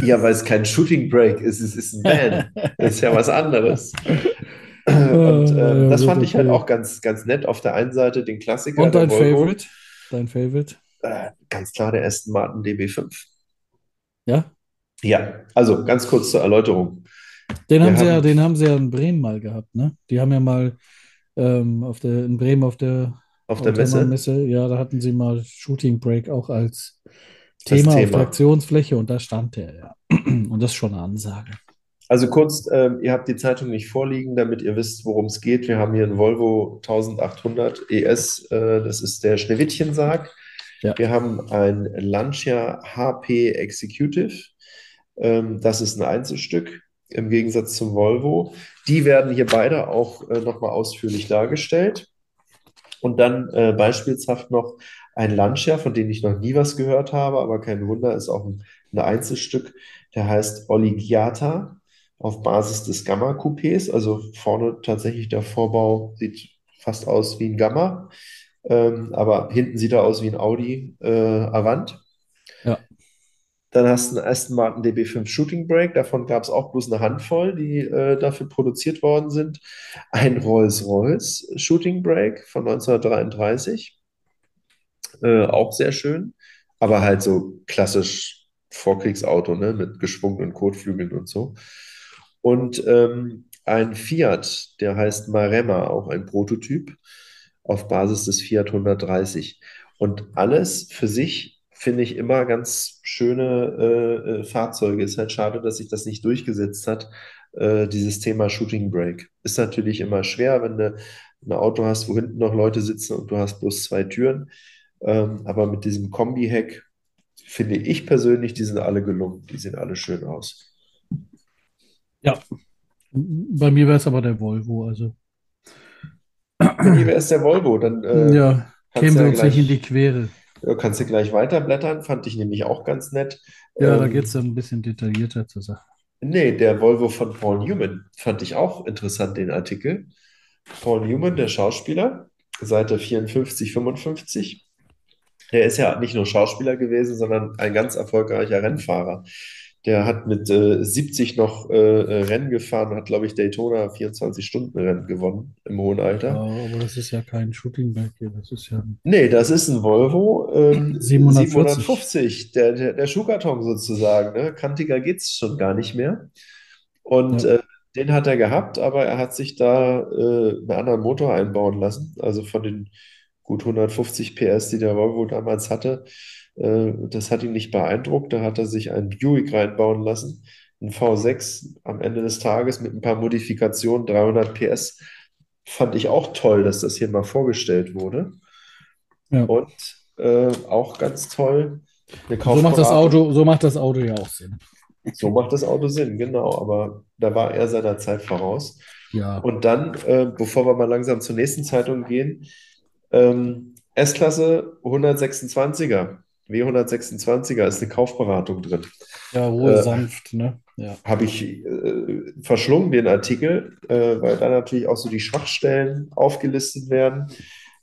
Ja, weil es kein Shooting Break ist, es ist ein Van. Das (laughs) ist ja was anderes. Und
Ah,
ähm,
ja,
das fand ich halt auch ganz, ganz nett. Auf der einen Seite den Klassiker,
Und dein. Favorite? Dein Favorite?
Äh, ganz klar der Aston Martin DB5.
Ja?
Ja, also ganz kurz zur Erläuterung.
Den
Wir
haben sie ja,
haben-
den haben sie ja in Bremen mal gehabt, ne? Die haben ja mal ähm, auf der, in Bremen auf der
Auf der Messe.
Messe, ja, da hatten sie mal Shooting Break auch als
Als
Thema auf
Thema.
der Aktionsfläche und da stand der, ja. (clears throat) Und das ist schon eine Ansage.
Also kurz, ähm, ihr habt die Zeitung nicht vorliegen, damit ihr wisst, worum es geht. Wir haben hier einen Volvo 1800 ES, äh, das ist der Schneewittchensarg.
Ja.
Wir haben ein Lancia HP Executive, ähm, das ist ein Einzelstück im Gegensatz zum Volvo. Die werden hier beide auch äh, nochmal ausführlich dargestellt. Und dann äh, beispielshaft noch ein Lancia, von dem ich noch nie was gehört habe, aber kein Wunder, ist auch ein, ein Einzelstück, der heißt Oligiata auf Basis des Gamma-Coupés. Also vorne tatsächlich der Vorbau sieht fast aus wie ein Gamma, ähm, aber hinten sieht er aus wie ein Audi äh, Avant.
Ja.
Dann hast du einen Aston Martin DB5 Shooting Brake, davon gab es auch bloß eine Handvoll, die äh, dafür produziert worden sind. Ein Rolls-Royce Shooting Brake von 1933, äh, auch sehr schön, aber halt so klassisch Vorkriegsauto, ne, mit geschwungenen Kotflügeln und so. Und ähm, ein Fiat, der heißt Maremma, auch ein Prototyp auf Basis des Fiat 130. Und alles für sich finde ich immer ganz schöne äh, äh, Fahrzeuge. Ist halt schade, dass sich das nicht durchgesetzt hat, äh, dieses Thema Shooting Brake. Ist natürlich immer schwer, wenn du ein Auto hast, wo hinten noch Leute sitzen und du hast bloß zwei Türen. Ähm, aber mit diesem Kombi-Heck finde ich persönlich, die sind alle gelungen. Die sehen alle schön aus.
Bei mir wäre es aber der Volvo, also
Wenn wer ist der Volvo? Dann äh,
ja, kämen wir
ja
uns nicht
gleich,
in die Quere.
ja, kannst du gleich weiterblättern. Fand ich nämlich auch ganz nett.
Ja, da
Ähm,
geht es dann ein bisschen detaillierter zur Sache.
Nee, der Volvo von Paul Newman fand ich auch interessant, den Artikel. Paul Newman, der Schauspieler, Seite 54, 55. Der ist ja nicht nur Schauspieler gewesen, sondern ein ganz erfolgreicher Rennfahrer. Der hat mit äh, 70 noch äh, äh, Rennen gefahren hat, glaube ich, Daytona 24-Stunden-Rennen gewonnen im hohen
Ja,
Alter.
aber das ist ja kein Shooting Brake hier, das ist ja
Nee, das ist ein Volvo ähm,
740.
750, der, der, der Schuhkarton sozusagen. Ne? Kantiger geht es schon gar nicht mehr. Und
Ja.
äh, den hat er gehabt, aber er hat sich da äh, einen anderen Motor einbauen lassen. Also von den gut 150 PS, die der Volvo damals hatte, äh, das hat ihn nicht beeindruckt. Da hat er sich einen Buick reinbauen lassen, ein V6 am Ende des Tages mit ein paar Modifikationen, 300 PS. Fand ich auch toll, dass das hier mal vorgestellt wurde.
Ja.
Und äh, auch ganz toll,
So macht das. Auto, so macht das Auto ja auch Sinn.
So macht das Auto Sinn, genau. Aber da war er seiner Zeit voraus.
Ja.
Und dann, äh, bevor wir mal langsam zur nächsten Zeitung gehen, ähm, S-Klasse 126er, W126er ist eine Kaufberatung drin.
Ja, Ruhe
Äh,
sanft, ne? Ja.
Habe ich äh, verschlungen, den Artikel, äh, weil da natürlich auch so die Schwachstellen aufgelistet werden.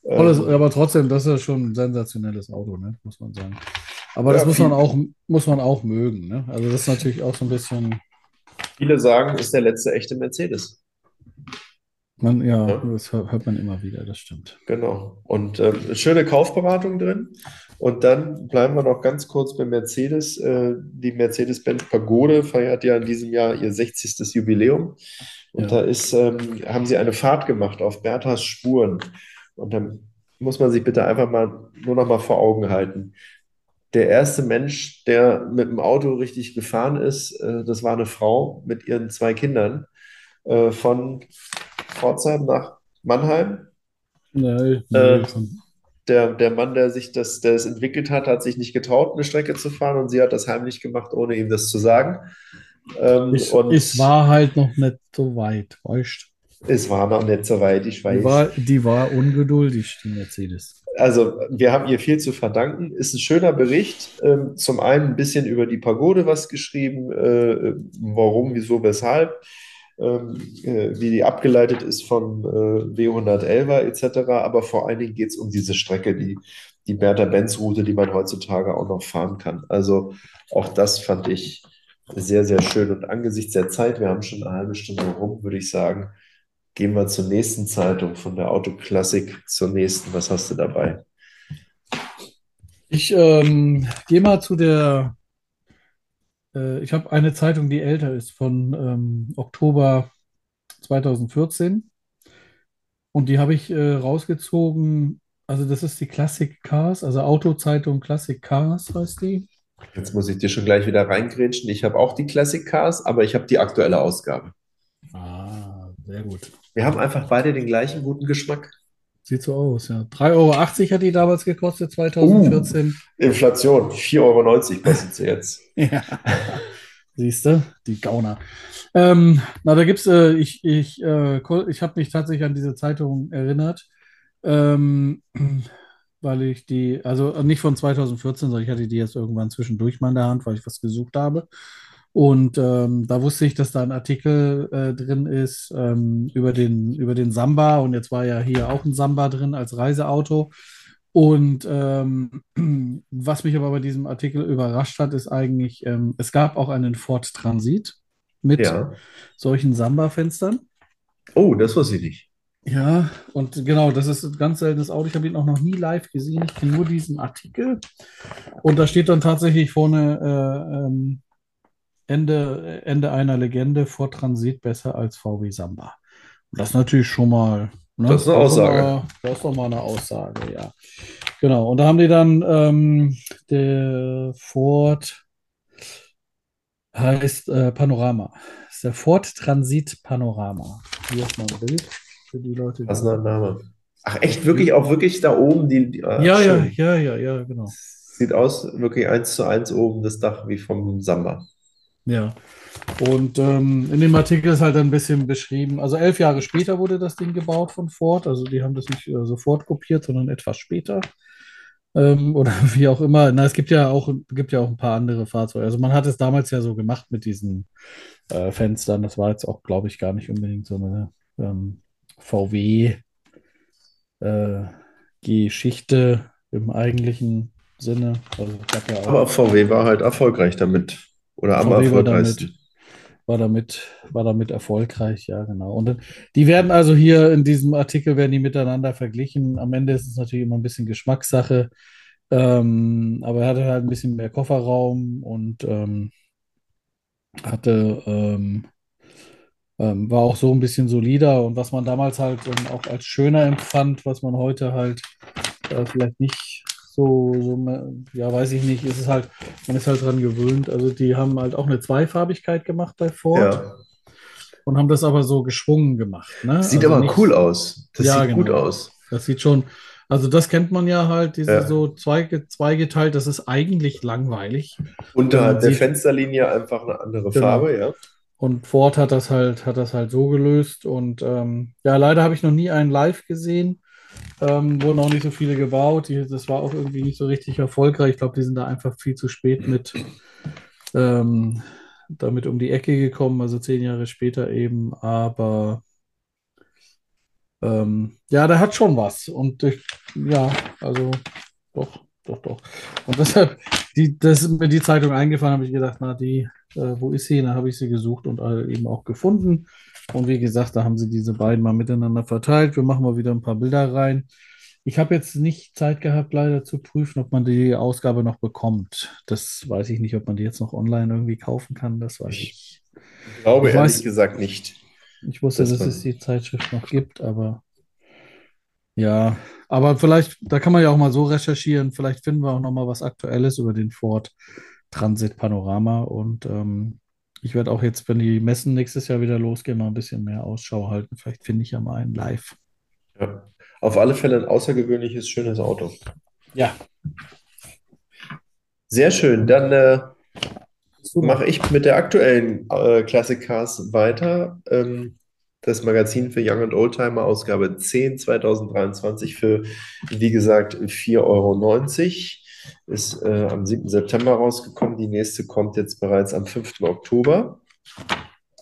Tolles,
Ähm,
aber trotzdem, das ist ja schon ein sensationelles Auto, ne? Muss man sagen. Aber das
Ja,
muss man auch, muss man auch mögen, ne? Also das ist natürlich auch so ein bisschen,
viele sagen, ist der letzte echte Mercedes.
Man, ja,
Ja.
das hört man immer wieder, das stimmt.
Genau. Und ähm, schöne Kaufberatung drin. Und dann bleiben wir noch ganz kurz bei Mercedes. Äh, die Mercedes-Benz Pagode feiert ja in diesem Jahr ihr 60. Jubiläum. Und
Ja.
da ist, ähm, haben sie eine Fahrt gemacht auf Berthas Spuren. Und dann muss man sich bitte einfach mal nur noch mal vor Augen halten. Der erste Mensch, der mit dem Auto richtig gefahren ist, äh, das war eine Frau mit ihren zwei Kindern äh, von Pforzheim nach Mannheim.
Nee,
Äh, Der, der Mann, der sich das, der es entwickelt hat, hat sich nicht getraut, eine Strecke zu fahren und sie hat das heimlich gemacht, ohne ihm das zu sagen. Ähm,
ich,
und
es war halt noch nicht so weit, weißt
es war noch nicht so weit, ich
du? Die
weiß.
war, die war ungeduldig, die Mercedes.
Also, wir haben ihr viel zu verdanken. Ist ein schöner Bericht. Ähm, zum einen ein bisschen über die Pagode was geschrieben, äh, warum, wieso, weshalb, wie die abgeleitet ist von äh, W111er etc. Aber vor allen Dingen geht es um diese Strecke, die die Bertha-Benz-Route, die man heutzutage auch noch fahren kann. Also auch das fand ich sehr, sehr schön. Und angesichts der Zeit, wir haben schon eine halbe Stunde rum, würde ich sagen, gehen wir zur nächsten Zeitung von der Autoklassik zur nächsten. Was hast du dabei?
Ich ähm, gehe mal zu der, äh, ich habe eine Zeitung, die älter ist, von ähm, Oktober 2014. Und die habe ich äh, rausgezogen. Also das ist die Classic Cars, also Autozeitung Classic Cars heißt die.
Jetzt muss ich dir schon gleich wieder reingrätschen. Ich habe auch die Classic Cars, aber ich habe die aktuelle Ausgabe.
Ah, sehr gut.
Wir haben einfach beide den gleichen guten Geschmack.
Sieht so aus, ja. 3,80 Euro hat die damals gekostet, 2014.
Uh, Inflation, 4,90 Euro kostet sie jetzt. (laughs)
ja. Siehst du, die Gauner. Ähm, na, da gibt's, äh, ich, ich, äh, ich habe mich tatsächlich an diese Zeitung erinnert, ähm, weil ich die, also nicht von 2014, sondern ich hatte die jetzt irgendwann zwischendurch mal in der Hand, weil ich was gesucht habe. Und ähm, da wusste ich, dass da ein Artikel äh, drin ist ähm, über den, über den Samba. Und jetzt war ja hier auch ein Samba drin als Reiseauto. Und ähm, (clears throat) was mich aber bei diesem Artikel überrascht hat, ist eigentlich, ähm, es gab auch einen Ford Transit mit
Ja.
solchen Samba-Fenstern.
Oh, das wusste ich nicht.
Ja, und genau, das ist ein ganz seltenes Auto. Ich habe ihn auch noch nie live gesehen. Ich kenne nur diesen Artikel. Und da steht dann tatsächlich vorne äh, ähm, Ende, Ende einer Legende vor Transit besser als VW Samba. Und das ist natürlich schon mal, ne?
Das ist eine Aussage.
mal, das ist doch mal eine Aussage, ja. Genau. Und da haben die dann ähm, der Ford heißt äh, Panorama. Das ist der Ford Transit Panorama. Hier ist mal ein Bild für die Leute, die.
Was ist ein Name? Ach, echt, wirklich, auch wirklich da oben, die, die ah,
Ja, ja, ja, ja, ja, genau.
Sieht aus, wirklich eins zu eins oben das Dach wie vom Samba.
Ja. Und ähm, in dem Artikel ist halt ein bisschen beschrieben, also elf Jahre später wurde das Ding gebaut von Ford, also die haben das nicht äh, sofort kopiert, sondern etwas später. Ähm, oder (laughs) wie auch immer. Na, es gibt ja auch, gibt ja auch ein paar andere Fahrzeuge. Also man hat es damals ja so gemacht mit diesen äh, Fenstern. Das war jetzt auch, glaube ich, gar nicht unbedingt so eine ähm, VW äh, im eigentlichen Sinne. Also ja
Aber VW war halt erfolgreich damit. Oder am
VW war damit, war damit, war damit erfolgreich, ja, genau. Und die werden also hier in diesem Artikel werden die miteinander verglichen. Am Ende ist es natürlich immer ein bisschen Geschmackssache. Ähm, aber er hatte halt ein bisschen mehr Kofferraum und ähm, hatte, ähm, ähm, war auch so ein bisschen solider. Und was man damals halt auch als schöner empfand, was man heute halt äh, vielleicht nicht so, so, ja, weiß ich nicht, ist es halt, man ist halt dran gewöhnt. Also die haben halt auch eine Zweifarbigkeit gemacht bei Ford
Ja.
und haben das aber so geschwungen gemacht. Ne?
Sieht
Also
aber
nicht-
cool aus. Das
Ja,
sieht gut
genau.
aus.
Das sieht schon, also das kennt man ja halt, diese
Ja.
so zweige, zweigeteilt, das ist eigentlich langweilig.
Unterhalb
man
der
sieht-
Fensterlinie einfach eine andere
Genau.
Farbe, ja.
Und Ford hat das halt, hat das halt so gelöst. Und ähm, ja, leider habe ich noch nie einen live gesehen. Ähm, wurden auch nicht so viele gebaut. Die, das war auch irgendwie nicht so richtig erfolgreich. Ich glaube, die sind da einfach viel zu spät mit ähm, damit um die Ecke gekommen, also zehn Jahre später eben. Aber ähm, ja, der hat schon was. Und ich, ja, also doch, doch, doch. Und deshalb, die, das ist mir die Zeitung eingefallen, habe ich gedacht, na, die, äh, wo ist sie? Dann habe ich sie gesucht und eben auch gefunden. Und wie gesagt, da haben sie diese beiden mal miteinander verteilt. Wir machen mal wieder ein paar Bilder rein. Ich habe jetzt nicht Zeit gehabt, leider zu prüfen, ob man die Ausgabe noch bekommt. Das weiß ich nicht, ob man die jetzt noch online irgendwie kaufen kann. Das weiß ich.
Ich glaube
Ich
ehrlich
weiß-
gesagt nicht.
Ich wusste,
Das
dass es die Zeitschrift noch gibt, aber ja, aber vielleicht, da kann man ja auch mal so recherchieren. Vielleicht finden wir auch noch mal was Aktuelles über den Ford Transit Panorama. Und ähm, ich werde auch jetzt, wenn die Messen nächstes Jahr wieder losgehen, mal ein bisschen mehr Ausschau halten. Vielleicht finde ich ja mal einen live.
Ja. Auf alle Fälle ein außergewöhnliches, schönes Auto.
Ja,
Sehr schön. Dann äh, mache ich mit der aktuellen äh, Classic Cars weiter. Ähm, das Magazin für Young and Oldtimer, Ausgabe 10 2023 für, wie gesagt, 4,90 Euro. Ist äh, am 7. September rausgekommen. Die nächste kommt jetzt bereits am 5. Oktober.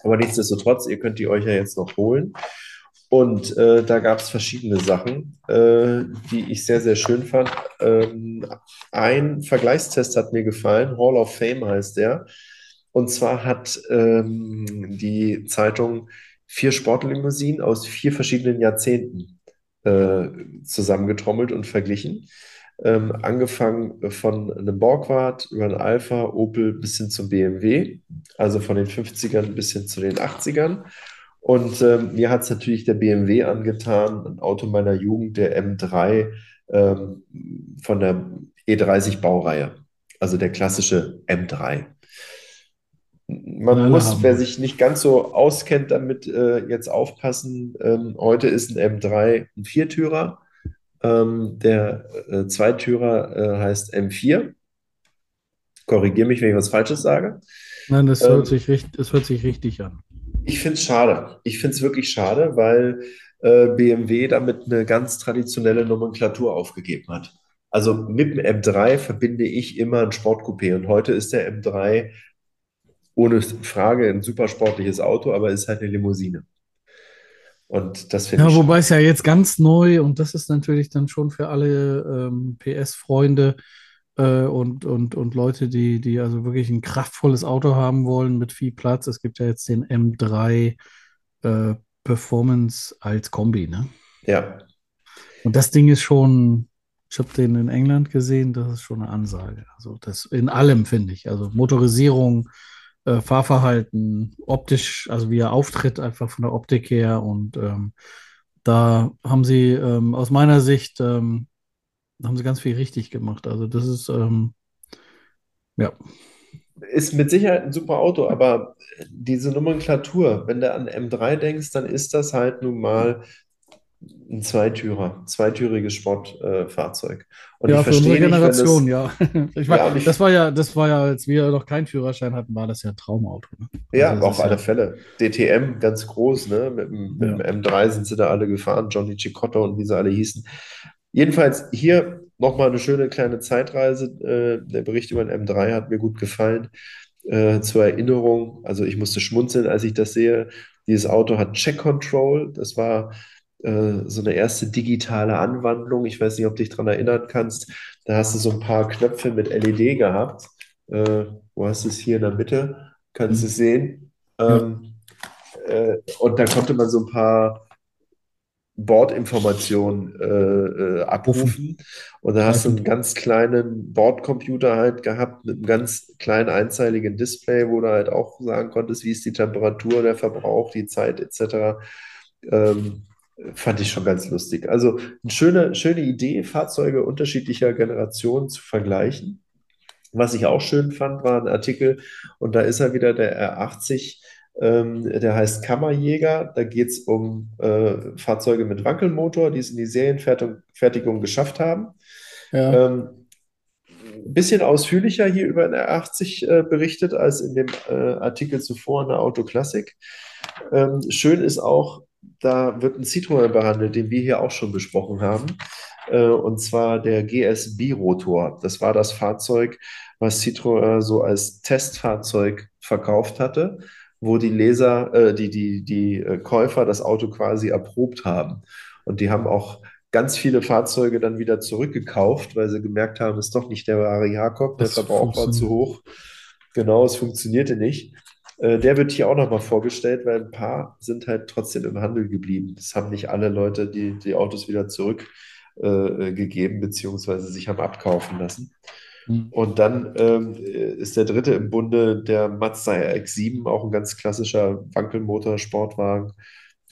Aber nichtsdestotrotz, ihr könnt die euch ja jetzt noch holen. Und äh, da gab es verschiedene Sachen, äh, die ich sehr, sehr schön fand. Ähm, ein Vergleichstest hat mir gefallen, Hall of Fame heißt der. Und zwar hat ähm, die Zeitung vier Sportlimousinen aus vier verschiedenen Jahrzehnten äh, zusammengetrommelt und verglichen. Ähm, angefangen von einem Borgward über einen Alpha, Opel bis hin zum BMW, also von den 50ern bis hin zu den 80ern. Und ähm, mir hat es natürlich der BMW angetan, ein Auto meiner Jugend, der M3 ähm, von der E30 Baureihe, also der klassische M3. Man
Alle
muss, wer sich nicht ganz so auskennt damit, äh, jetzt aufpassen. Ähm, heute ist ein M3 ein Viertürer. Ähm, der äh, Zweitürer äh, heißt M4. Korrigiere mich, wenn ich was Falsches sage.
Nein, das
Ähm,
hört sich richtig, das hört sich richtig an.
Ich finde es schade. Ich finde es wirklich schade, weil äh, BMW damit eine ganz traditionelle Nomenklatur aufgegeben hat. Also mit dem M3 verbinde ich immer ein Sportcoupé und heute ist der M3 ohne Frage ein super sportliches Auto, aber ist halt eine Limousine. Und das finde
Ja,
ich
wobei es ja jetzt ganz neu und das ist natürlich dann schon für alle ähm, PS-Freunde äh, und, und, und Leute, die, die also wirklich ein kraftvolles Auto haben wollen mit viel Platz. Es gibt ja jetzt den M3 äh, Performance als Kombi, ne?
Ja,
Und das Ding ist schon, ich habe den in England gesehen, das ist schon eine Ansage. Also das in allem, finde ich. Also Motorisierung, äh, Fahrverhalten, optisch, also wie er auftritt, einfach von der Optik her. Und ähm, da haben sie ähm, aus meiner Sicht, ähm, haben sie ganz viel richtig gemacht. Also das ist, ähm, ja,
ist mit Sicherheit ein super Auto, aber diese Nomenklatur, wenn du an M3 denkst, dann ist das halt nun mal ein Zweitürer, zweitüriges Sportfahrzeug. Und ich
ja, für unsere
verstehe nicht,
Generation,
es, (laughs)
ja. Ich
ja,
meine,
und ich,
das war ja, das war ja, als wir noch keinen Führerschein hatten, war das ja ein Traumauto. Ne? Also
ja,
es
auf alle
ja,
Fälle. DTM, ganz groß, ne? Mit, dem- mit dem
ja.
M3 sind sie da alle gefahren, Johnny Cicotto und wie sie alle hießen. Jedenfalls hier nochmal eine schöne kleine Zeitreise. Äh, der Bericht über den M3 hat mir gut gefallen. Äh, zur Erinnerung, also ich musste schmunzeln, als ich das sehe. Dieses Auto hat Check Control. Das war äh, so eine erste digitale Anwandlung. Ich weiß nicht, ob du dich daran erinnern kannst. Da hast du so ein paar Knöpfe mit LED gehabt. Äh, wo hast du es hier in der Mitte? Kannst du es sehen? Ähm, äh, und da konnte man so ein paar Bordinformationen äh, äh,
Rufen,
abrufen. Und da hast du einen
greifen.
ganz kleinen Bordcomputer halt gehabt mit einem ganz kleinen einzeiligen Display, wo du halt auch sagen konntest, wie ist die Temperatur, der Verbrauch, die Zeit etc. Ähm, fand ich schon ganz lustig. Also eine schöne, schöne Idee, Fahrzeuge unterschiedlicher Generationen zu vergleichen. Was ich auch schön fand, war ein Artikel, und da ist er wieder, der R80, ähm, der heißt Kammerjäger. Da geht es um äh, Fahrzeuge mit Wankelmotor, die es in die Serienfertigung Fertigung geschafft haben.
Ja.
Ähm, ein bisschen ausführlicher hier über den R80 äh, berichtet als in dem äh, Artikel zuvor in der Auto Classic. Ähm, schön ist auch, da wird ein Citroën behandelt, den wir hier auch schon besprochen haben. Äh, und zwar der GS B-Rotor. Das war das Fahrzeug, was Citroën so als Testfahrzeug verkauft hatte, wo die Leser, äh, die, die, die äh, Käufer das Auto quasi erprobt haben. Und die haben auch ganz viele Fahrzeuge dann wieder zurückgekauft, weil sie gemerkt haben, es ist doch nicht der wahre Jakob, der Verbrauch war zu hoch. Genau, es funktionierte nicht. Äh, Der wird hier auch nochmal vorgestellt, weil ein paar sind halt trotzdem im Handel geblieben. Das haben nicht alle Leute die, die Autos wieder zurückgegeben, beziehungsweise sich haben abkaufen lassen.
Hm.
Und dann ähm, ist der dritte im Bunde der Mazda RX-7, auch ein ganz klassischer Wankelmotor-Sportwagen.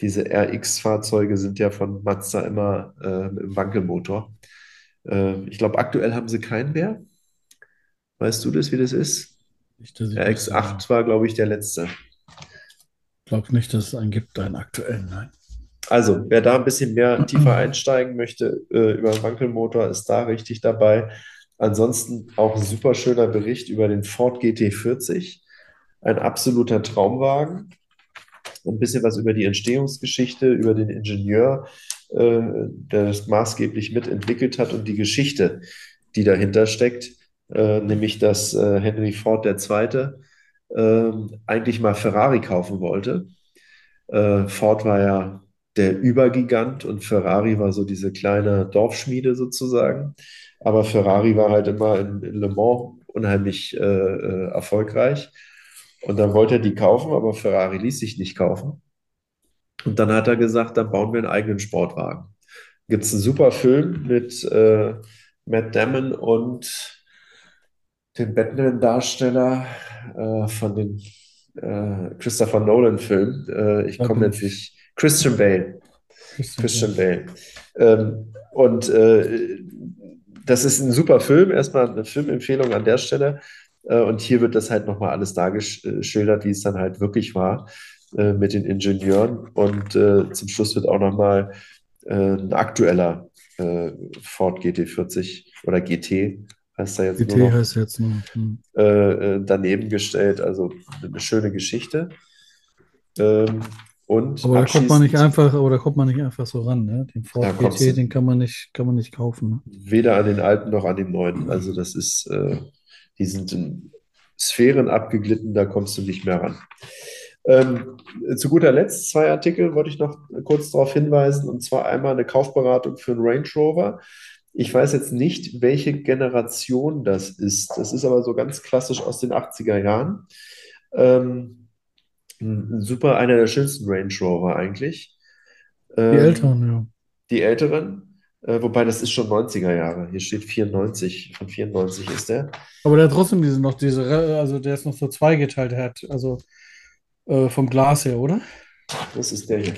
Diese RX-Fahrzeuge sind ja von Mazda immer äh, im Wankelmotor. Äh, ich glaube, aktuell haben sie keinen mehr. Weißt du das, wie das ist?
Nicht, nein.
RX8 war, glaube ich, der letzte.
Ich glaube nicht, dass es einen gibt, einen aktuellen, nein.
Also, wer da ein bisschen mehr tiefer einsteigen möchte äh, über den Wankelmotor, ist da richtig dabei. Ansonsten auch ein super schöner Bericht über den Ford GT40. Ein absoluter Traumwagen. Ein bisschen was über die Entstehungsgeschichte, über den Ingenieur, äh, der das maßgeblich mitentwickelt hat und die Geschichte, die dahinter steckt, nämlich dass äh, Henry Ford II. ähm, eigentlich mal Ferrari kaufen wollte. Äh, Ford war ja der Übergigant und Ferrari war so diese kleine Dorfschmiede sozusagen. Aber Ferrari war halt immer in, in Le Mans unheimlich äh, äh, erfolgreich. Und dann wollte er die kaufen, aber Ferrari ließ sich nicht kaufen. Und dann hat er gesagt, dann bauen wir einen eigenen Sportwagen. Gibt es einen super Film mit äh, Matt Damon und dem Batman-Darsteller äh, von den äh, Christopher Nolan-Filmen. Äh, ich komme jetzt nicht. Christian Bale. Christian, Christian Bale. Ähm, und äh, das ist ein super Film. Erstmal eine Filmempfehlung an der Stelle. Äh, und hier wird das halt nochmal alles dargeschildert, wie es dann halt wirklich war äh, mit den Ingenieuren. Und zum Schluss wird auch nochmal ein aktueller Ford GT40 oder GT heißt er jetzt nur noch, heißt jetzt nur. Hm. Äh, daneben gestellt. Also eine schöne Geschichte. Ähm, und
aber da kommt man nicht einfach, aber da kommt man nicht einfach so ran, ne? Den Ford GT, den kann man nicht, kann man nicht kaufen. Ne?
Weder an den alten noch an den neuen. Also das ist, äh, die sind in Sphären abgeglitten, da kommst du nicht mehr ran. Ähm, zu guter Letzt zwei Artikel wollte ich noch kurz darauf hinweisen, und zwar einmal eine Kaufberatung für einen Range Rover. Ich weiß jetzt nicht, welche Generation das ist. Das ist aber so ganz klassisch aus den 80er Jahren. Ähm, super, einer der schönsten Range Rover eigentlich.
Ähm, die älteren, ja.
Die älteren, äh, wobei das ist schon 90er Jahre. Hier steht 94, von 94 ist der.
Aber der hat trotzdem diese noch diese, also der ist noch so zweigeteilt, der hat, also äh, vom Glas her, oder?
Das ist der hier.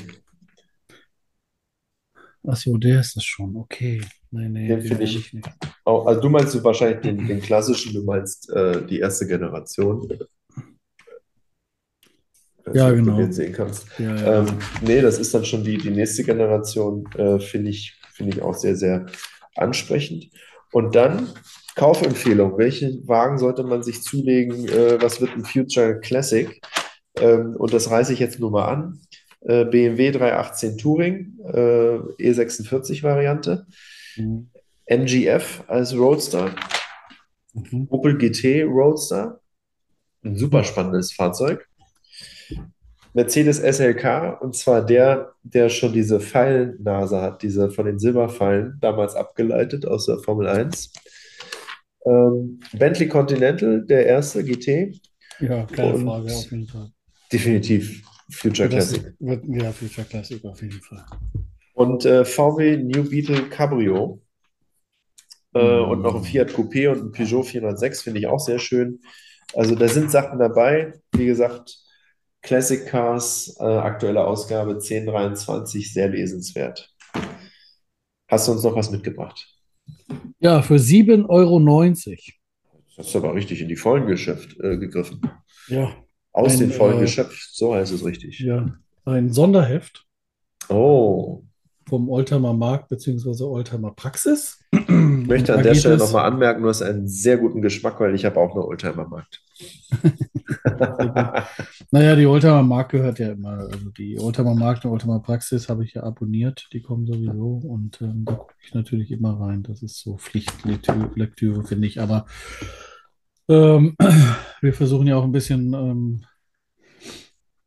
Achso, der ist das schon, okay.
Nee, nee, den finde ich, ich nicht. Auch, also du meinst du wahrscheinlich den, den klassischen, du meinst äh, die erste Generation
ja, genau.
den sehen kannst. Ja, ja. Ähm, nee, das ist dann schon die, die nächste Generation, äh, finde ich, finde ich auch sehr, sehr ansprechend. Und dann Kaufempfehlung. Welchen Wagen sollte man sich zulegen? Äh, was wird ein Future Classic? Ähm, und das reiße ich jetzt nur mal an. Äh, BMW 318 Touring, äh, E46-Variante. Mhm. MGF als Roadster. Mhm. Opel GT Roadster. Ein super spannendes Fahrzeug. Mercedes SLK und zwar der, der schon diese Pfeilnase hat, diese von den Silberpfeilen, damals abgeleitet aus der Formel 1. Ähm, Bentley Continental, der erste GT.
Ja, keine und Frage, auf jeden Fall.
Definitiv Future Classic.
Wird, ja, Future Classic auf jeden Fall.
Und äh, VW New Beetle Cabrio. Äh, mm. Und noch ein Fiat Coupé und ein Peugeot 406 finde ich auch sehr schön. Also da sind Sachen dabei. Wie gesagt, Classic Cars, äh, aktuelle Ausgabe 1023, sehr lesenswert. Hast du uns noch was mitgebracht?
Ja, für 7,90 Euro.
Das ist aber richtig in die vollen Geschäft äh, gegriffen.
Ja.
Aus ein, den vollen äh, Geschäft, so heißt es richtig.
Ja, ein Sonderheft.
Oh.
Vom Oldtimer Markt bzw. Oldtimer Praxis.
Ich möchte an der Stelle nochmal anmerken, du hast einen sehr guten Geschmack, weil ich habe auch eine Oldtimer Markt. (laughs)
naja, die Oldtimer Markt gehört ja immer. Also die Oldtimer Markt und Oldtimer Praxis habe ich ja abonniert. Die kommen sowieso und ähm, da gucke ich natürlich immer rein. Das ist so Pflichtlektüre, finde ich. Aber ähm, (clears throat) wir versuchen ja auch ein bisschen ähm,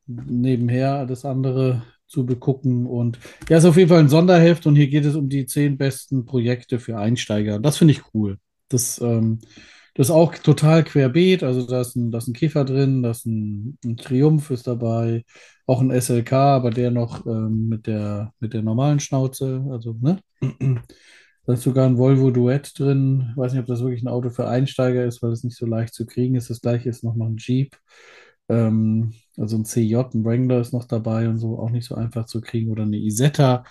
nebenher das andere zu begucken. Und ja, ist auf jeden Fall ein Sonderheft und hier geht es um die zehn besten Projekte für Einsteiger. Das finde ich cool. Das ähm, das ist auch total querbeet. Also da ist ein, da ist ein Käfer drin, da ist ein, ein Triumph ist dabei, auch ein SLK, aber der noch ähm, mit der, mit der normalen Schnauze. Also, ne? (clears throat) Da ist sogar ein Volvo Duett drin. Ich weiß nicht, ob das wirklich ein Auto für Einsteiger ist, weil es nicht so leicht zu kriegen ist. Das gleiche ist noch, noch ein Jeep. Ähm, also ein CJ, ein Wrangler ist noch dabei und so, auch nicht so einfach zu kriegen. Oder eine Isetta,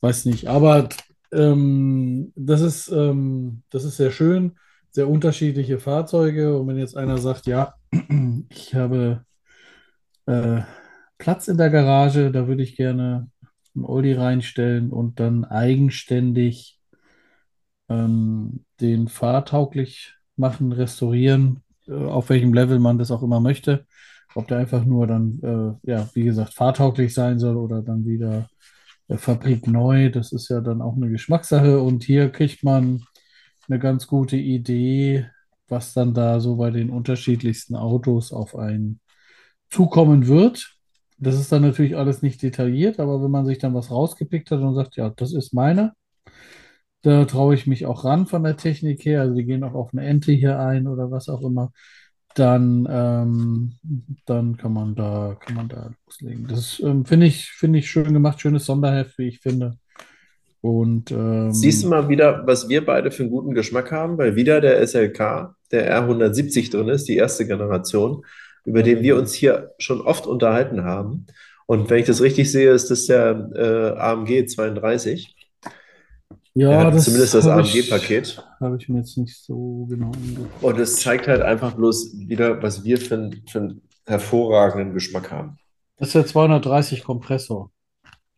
weiß nicht. Aber ähm, das ist, ähm, das ist sehr schön sehr unterschiedliche Fahrzeuge. Und wenn jetzt einer sagt, ja, (clears throat) ich habe äh, Platz in der Garage, da würde ich gerne einen Oldie reinstellen und dann eigenständig ähm, den fahrtauglich machen, restaurieren, äh, auf welchem Level man das auch immer möchte. Ob der einfach nur dann, äh, ja, wie gesagt, fahrtauglich sein soll oder dann wieder äh, Fabrik neu, das ist ja dann auch eine Geschmackssache. Und hier kriegt man eine ganz gute Idee, was dann da so bei den unterschiedlichsten Autos auf einen zukommen wird. das ist dann natürlich alles nicht detailliert, aber wenn man sich dann was rausgepickt hat und sagt, ja, das ist meine, da traue ich mich auch ran von der Technik her, also die gehen auch auf eine Ente hier ein oder was auch immer, dann, ähm, dann kann man da, kann man da loslegen. Das ähm, finde ich, finde ich schön gemacht, schönes Sonderheft, wie ich finde. Und
Siehst du
ähm,
mal wieder, was wir beide für einen guten Geschmack haben, weil wieder der SLK, der R170 drin ist, die erste Generation, über den wir uns hier schon oft unterhalten haben. Und wenn ich das richtig sehe, ist das der äh, AMG 32.
Ja,
hat zumindest
das
das AMG-Paket.
habe ich mir jetzt nicht so genau angeguckt.
Und es zeigt halt einfach bloß wieder, was wir für, einen- für einen hervorragenden Geschmack haben.
Das ist der 230 Kompressor.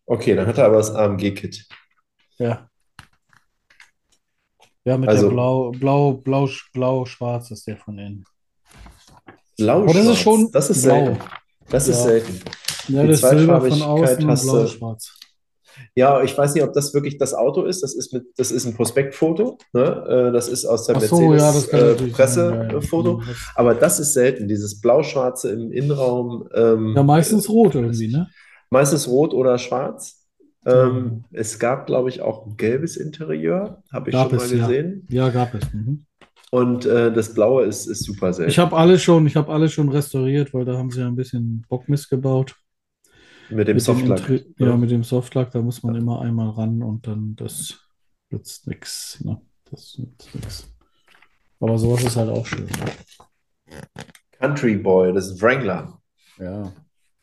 Okay, dann hat er aber das AMG-Kit.
Ja. Ja, mit der
Also
blau, blau, blau, blau-schwarz ist der von innen. Aber das ist
blau-schwarz,
schon
das ist
blau.
selten. Das ist
Ja.
selten.
Ja,
Die
das ist Silber von außen und
hast du. Ja, ich weiß nicht, ob das wirklich das Auto ist. Das ist, mit, das ist ein Prospektfoto. Ne? Äh, Das ist aus der
so, ja. Ja, ja.
Mercedes-Pressefoto.
Mhm, das-
Aber das ist selten, dieses Blau-Schwarze im Innenraum. ähm,
Ja, meistens rot irgendwie, ne?
meistens rot oder schwarz.
Ja.
Ähm, es gab, glaube ich, auch ein gelbes Interieur, habe ich
Gab
schon mal
es, ja.
gesehen.
Ja, gab es. Mhm.
Und äh, das Blaue ist, ist super selten.
Ich habe alle schon, ich habe alle schon restauriert, weil da haben sie ja ein bisschen Bockmist gebaut.
Mit dem
Mit dem
Softlack.
Intri- ja,
ne?
mit dem Softlack, da muss man immer einmal ran und dann das nützt nix, ne? Das nützt nix. Aber sowas ist halt auch schön.
Country Boy, das ist Wrangler.
Ja.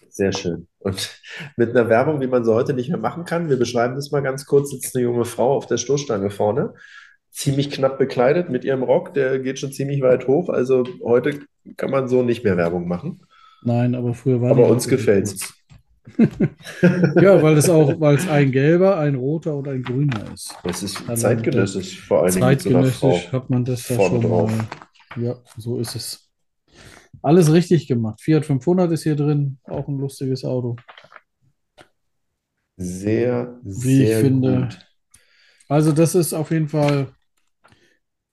Sehr schön. Und mit einer Werbung, wie man sie heute nicht mehr machen kann, wir beschreiben das mal ganz kurz, sitzt eine junge Frau auf der Stoßstange vorne, ziemlich knapp bekleidet mit ihrem Rock, der geht schon ziemlich weit hoch. Also heute kann man so nicht mehr Werbung machen.
Nein, aber früher war
Aber
die
uns gefällt's.
kurz. (laughs) Ja, weil es auch, weil es ein gelber, ein roter und ein grüner ist.
Das ist
Also,
zeitgenössisch, vor Frau.
Zeitgenössisch hat man das da schon
drauf.
mal. Ja, so ist es. Alles richtig gemacht. Fiat 500 ist hier drin, auch ein lustiges Auto.
Sehr,
Wie ich
sehr
finde.
gut.
Also das ist auf jeden Fall,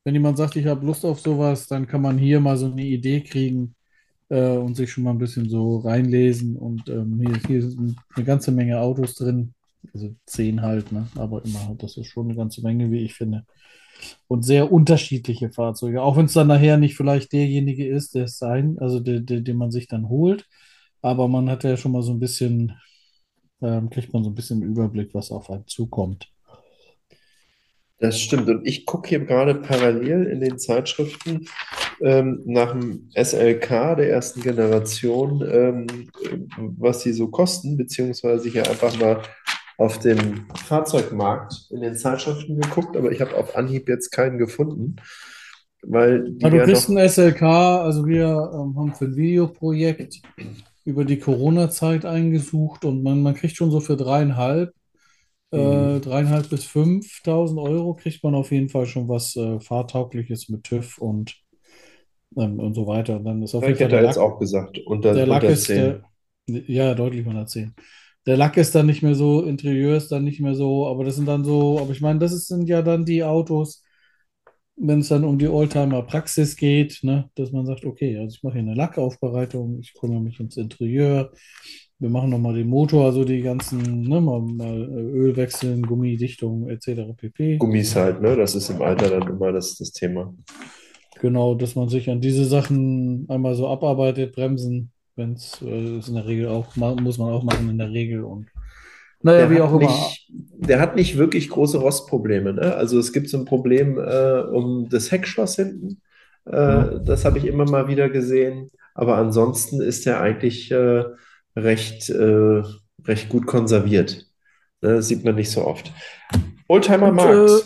wenn jemand sagt, ich habe Lust auf sowas, dann kann man hier mal so eine Idee kriegen äh, und sich schon mal ein bisschen so reinlesen. Und ähm, hier, hier sind eine ganze Menge Autos drin. Also zehn halt, ne? Aber immer das ist schon eine ganze Menge, wie ich finde. Und sehr unterschiedliche Fahrzeuge. Auch wenn es dann nachher nicht vielleicht derjenige ist, der es sein, also der, der, den man sich dann holt. Aber man hat ja schon mal so ein bisschen, ähm, kriegt man so ein bisschen Überblick, was auf einen zukommt.
Das stimmt. Und ich gucke hier gerade parallel in den Zeitschriften ähm, nach dem SLK der ersten Generation, ähm, was die so kosten, beziehungsweise hier einfach mal auf dem Fahrzeugmarkt in den Zeitschriften geguckt, aber ich habe auf Anhieb jetzt keinen gefunden, weil die
Ja, du
ja
kriegst ein SLK, also wir ähm, haben für ein Videoprojekt über die Corona-Zeit eingesucht und man, man kriegt schon so für dreieinhalb, äh,
Mhm.
dreieinhalb bis 5.000 Euro kriegt man auf jeden Fall schon was äh, Fahrtaugliches mit TÜV und, ähm, und so weiter. Und dann ist auf jeden
Ich
Fall
hätte
der
jetzt
Lack,
auch gesagt, unter,
der Lack
unter
ist
10.
der, ja, deutlich unter 10. Der Lack ist dann nicht mehr so, Interieur ist dann nicht mehr so, aber das sind dann so, aber ich meine, das sind ja dann die Autos, wenn es dann um die Oldtimer-Praxis geht, ne, dass man sagt, okay, also ich mache hier eine Lackaufbereitung, ich kümmere mich ums Interieur, wir machen nochmal den Motor, also die ganzen, ne, mal, mal Öl wechseln, Gummidichtung etc. pp.
Gummis halt, ne? Das ist im Alter dann immer das, das Thema.
Genau, dass man sich an diese Sachen einmal so abarbeitet, bremsen, wenn es äh, ist in der Regel auch, muss man auch machen in der Regel und naja,
Der
wie
hat
auch immer.
nicht, der hat nicht wirklich große Rostprobleme, ne? Also es gibt so ein Problem äh, um das Heckschloss hinten. Äh,
Ja.
das habe ich immer mal wieder gesehen. Aber ansonsten ist er eigentlich äh, recht, äh, recht gut konserviert. Ne? Das sieht man nicht so oft. Oldtimer
Und,
Markt.
äh,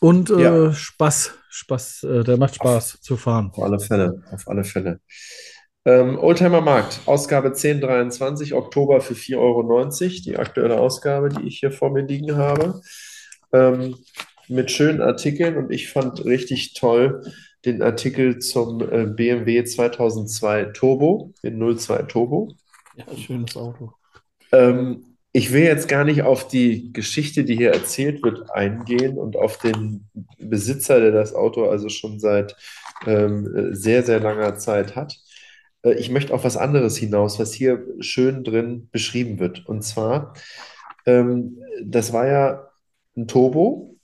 Und äh,
Ja.
Spaß, Spaß, äh, der macht Spaß zu fahren.
Auf alle Fälle, auf alle Fälle. Ähm, Oldtimer Markt, Ausgabe 1023, Oktober für 4,90 Euro, die aktuelle Ausgabe, die ich hier vor mir liegen habe. Ähm, mit schönen Artikeln und ich fand richtig toll den Artikel zum äh, BMW 2002 Turbo, den 02 Turbo.
Ja, schönes Auto.
Ähm, ich will jetzt gar nicht auf die Geschichte, die hier erzählt wird, eingehen und auf den Besitzer, der das Auto also schon seit ähm, sehr, sehr langer Zeit hat. äh, ich möchte auf was anderes hinaus, was hier schön drin beschrieben wird. Und zwar, ähm, das war ja ein Turbo.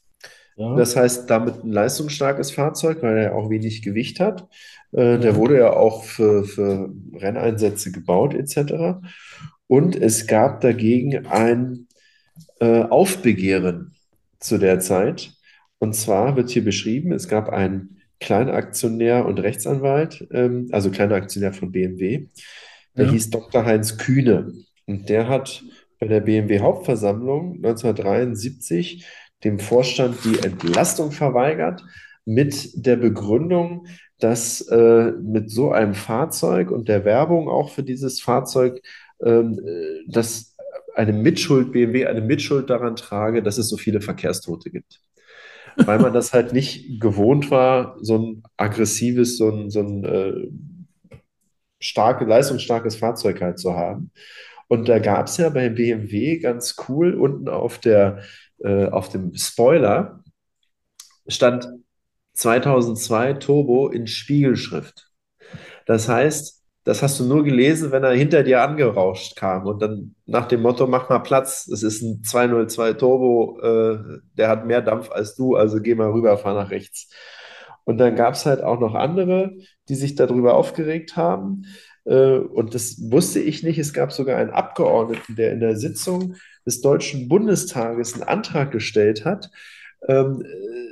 Ja,
Das heißt, damit ein leistungsstarkes Fahrzeug, weil er ja auch wenig Gewicht hat. Äh, der wurde ja auch für, für Renneinsätze gebaut, etc. Und es gab dagegen ein äh, Aufbegehren zu der Zeit. Und zwar wird hier beschrieben, es gab einen Kleinaktionär und Rechtsanwalt, ähm, also kleiner Aktionär von BMW, der
ja.
hieß Dr. Heinz Kühne. Und der hat bei der BMW-Hauptversammlung 1973 dem Vorstand die Entlastung verweigert mit der Begründung, dass äh, mit so einem Fahrzeug und der Werbung auch für dieses Fahrzeug, dass eine Mitschuld, BMW eine Mitschuld daran trage, dass es so viele Verkehrstote gibt. Weil man das halt nicht gewohnt war, so ein aggressives, so ein, so ein äh, starke, leistungsstarkes Fahrzeug halt zu haben. Und da gab es ja bei BMW ganz cool unten auf der, äh, auf dem Spoiler stand 2002 Turbo in Spiegelschrift. Das heißt, das hast du nur gelesen, wenn er hinter dir angerauscht kam und dann nach dem Motto, mach mal Platz, es ist ein 202 Turbo, äh, der hat mehr Dampf als du, also geh mal rüber, fahr nach rechts. Und dann gab es halt auch noch andere, die sich darüber aufgeregt haben. Äh, und das wusste ich nicht. Es gab sogar einen Abgeordneten, der in der Sitzung des Deutschen Bundestages einen Antrag gestellt hat, ähm,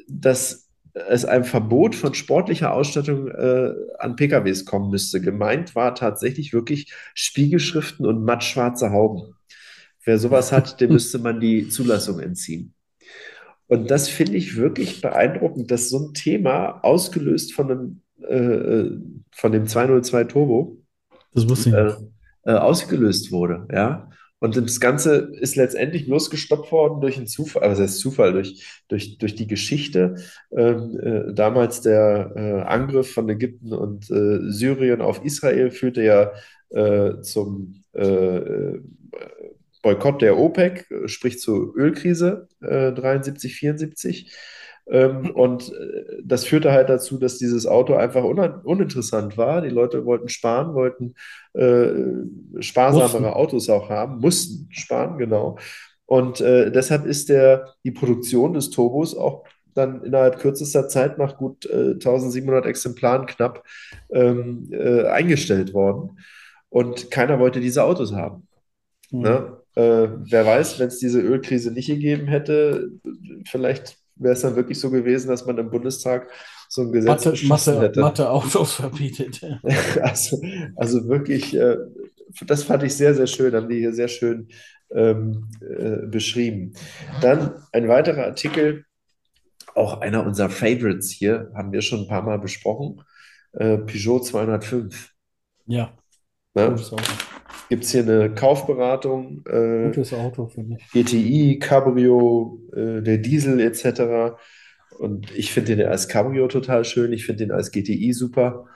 dass es ein Verbot von sportlicher Ausstattung äh, an PKWs kommen müsste. Gemeint war tatsächlich wirklich Spiegelschriften und mattschwarze Hauben. Wer sowas hat, (laughs) dem müsste man die Zulassung entziehen. Und das finde ich wirklich beeindruckend, dass so ein Thema ausgelöst von einem, äh, äh von dem 202 Turbo
Das wusste ich
äh, äh, ausgelöst wurde, ja. Und das Ganze ist letztendlich bloß gestoppt worden durch einen Zufall, also das Zufall, durch, durch, durch die Geschichte. Ähm, äh, damals der äh, Angriff von Ägypten und äh, Syrien auf Israel führte ja äh, zum äh, Boykott der OPEC, äh, sprich zur Ölkrise äh, 73, 74. Ähm, (laughs) und äh, das führte halt dazu, dass dieses Auto einfach unan- uninteressant war. Die Leute wollten sparen, wollten äh, sparsamere
Mussten.
Autos auch haben, mussten sparen, genau. Und äh, deshalb ist der, die Produktion des Turbos auch dann innerhalb kürzester Zeit nach gut äh, 1700 Exemplaren knapp ähm, äh, eingestellt worden. Und keiner wollte diese Autos haben.
Hm.
Ne? Äh, wer weiß, wenn es diese Ölkrise nicht gegeben hätte, vielleicht wäre es dann wirklich so gewesen, dass man im Bundestag so ein Gesetz
Mathe, Mathe,
hätte.
Mathe-Autos (laughs) verbietet. Ja. (laughs)
Also, also wirklich, äh, das fand ich sehr, sehr schön, haben die hier sehr schön ähm, äh, beschrieben. Dann ein weiterer Artikel, auch einer unserer Favorites hier, haben wir schon ein paar Mal besprochen, äh, Peugeot 205.
Ja,
Ne? Gibt es hier eine Kaufberatung, äh,
Gutes Auto, finde ich.
GTI, Cabrio, äh, der Diesel etc. Und ich finde den als Cabrio total schön, ich finde den als GTI super.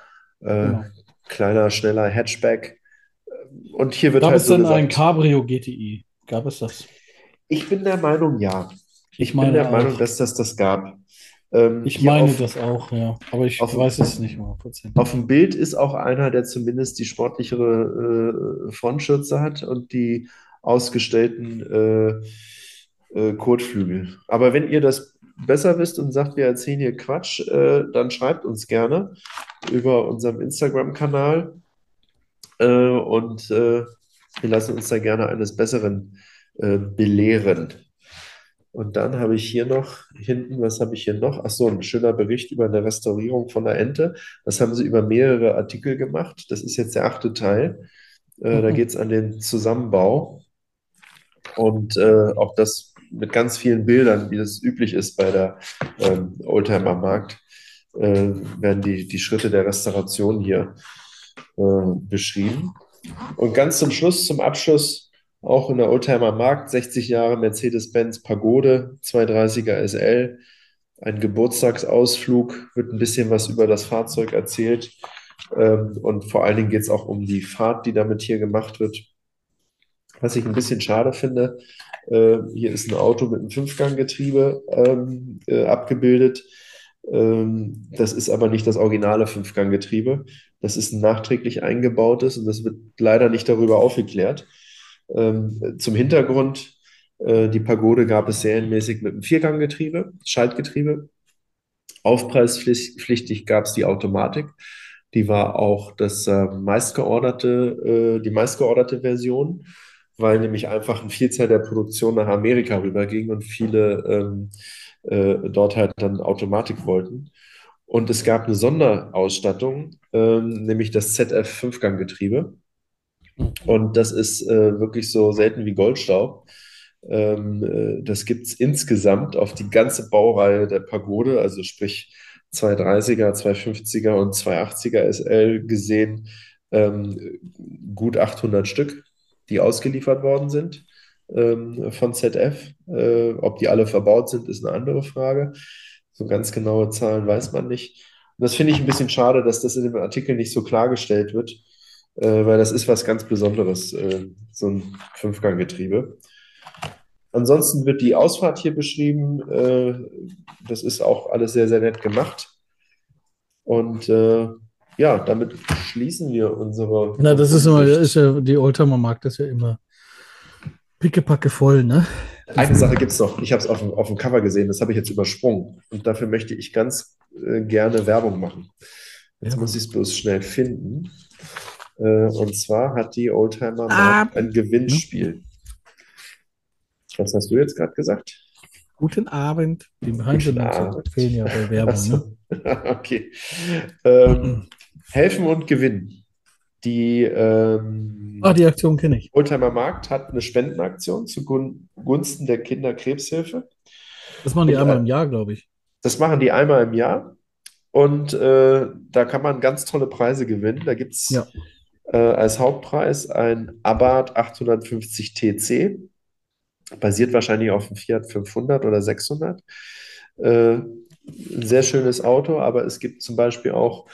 Äh,
Genau.
kleiner, schneller Hatchback. Und hier wird
Gab
halt
es
so
denn ein
gesagt,
Cabrio GTI? Gab es das?
ich bin der Meinung, ja.
Ich
Ich bin der Meinung,
auch.
dass das das gab. Ähm,
Ich meine
auf,
das auch, ja. Aber ich
auf,
weiß es nicht mal
auf dem Bild ist auch einer, der zumindest die sportlichere äh, Frontschürze hat und die ausgestellten äh, äh, Kotflügel. Aber wenn ihr das besser wisst und sagt, wir erzählen hier Quatsch, äh, dann schreibt uns gerne über unserem Instagram-Kanal äh, und äh, wir lassen uns da gerne eines Besseren äh, belehren. Und dann habe ich hier noch hinten, was habe ich hier noch? Ach so, ein schöner Bericht über eine Restaurierung von der Ente. Das haben sie über mehrere Artikel gemacht. Das ist jetzt der achte Teil. Äh, da
Mhm.
geht es an den Zusammenbau. Und äh, auch das mit ganz vielen Bildern, wie das üblich ist bei der ähm, Oldtimer Markt, äh, werden die, die Schritte der Restauration hier äh, beschrieben. Und ganz zum Schluss, zum Abschluss, auch in der Oldtimer Markt, 60 Jahre Mercedes-Benz Pagode, 230er SL, ein Geburtstagsausflug, wird ein bisschen was über das Fahrzeug erzählt. Ähm, und vor allen Dingen geht es auch um die Fahrt, die damit hier gemacht wird. Was ich ein bisschen schade finde, äh, hier ist ein Auto mit einem Fünfganggetriebe ähm, äh, abgebildet. Ähm, das ist aber nicht das originale Fünfganggetriebe. Das ist ein nachträglich eingebautes und das wird leider nicht darüber aufgeklärt. Ähm, zum Hintergrund, äh, die Pagode gab es serienmäßig mit einem Vierganggetriebe, Schaltgetriebe. Aufpreispflichtig gab es die Automatik. Die war auch das äh, meistgeorderte, äh, die meistgeorderte Version, weil nämlich einfach ein Vielzahl der Produktion nach Amerika rüberging und viele ähm, äh, dort halt dann Automatik wollten. Und es gab eine Sonderausstattung, ähm, nämlich das ZF Fünfganggetriebe. Und das ist äh, wirklich so selten wie Goldstaub. Ähm, äh, das gibt es insgesamt auf die ganze Baureihe der Pagode, also sprich 230er, 250er und 280er SL gesehen, ähm, gut 800 Stück, die ausgeliefert worden sind ähm, von ZF. Äh, ob die alle verbaut sind, ist eine andere Frage. So ganz genaue Zahlen weiß man nicht. Und das finde ich ein bisschen schade, dass das in dem Artikel nicht so klargestellt wird, äh, weil das ist was ganz Besonderes, äh, so ein Fünfganggetriebe. Ansonsten wird die Ausfahrt hier beschrieben. Äh, das ist auch alles sehr, sehr nett gemacht. Und äh, ja, damit schließen wir unsere.
Na, das ist immer, ist ja, die Oldtimer Markt ist ja immer pickepacke voll, ne?
Eine Sache gibt es noch. Ich habe es auf, dem- auf dem Cover gesehen, das habe ich jetzt übersprungen. Und dafür möchte ich ganz äh, gerne Werbung machen. Jetzt muss ich es bloß schnell finden. Äh, und zwar hat die Oldtimer
Ah.
Markt ein Gewinnspiel. Was hast du jetzt gerade gesagt?
Guten Abend. Die
Abend.
fehlen ja bei Werbung, ne?
Achso. (laughs) Okay. Ähm, helfen und gewinnen. Die ähm,
Ah, die Aktion kenne ich.
Oldtimer Markt hat eine Spendenaktion zugunsten der Kinderkrebshilfe.
Das machen die
Und,
einmal
äh,
im Jahr, glaube ich.
Das machen die einmal im Jahr. Und äh, da kann man ganz tolle Preise gewinnen. Da gibt es
Ja.
Äh, als Hauptpreis ein Abarth 850 TC. Basiert wahrscheinlich auf dem Fiat 500 oder 600. Äh, ein sehr schönes Auto, aber es gibt zum Beispiel auch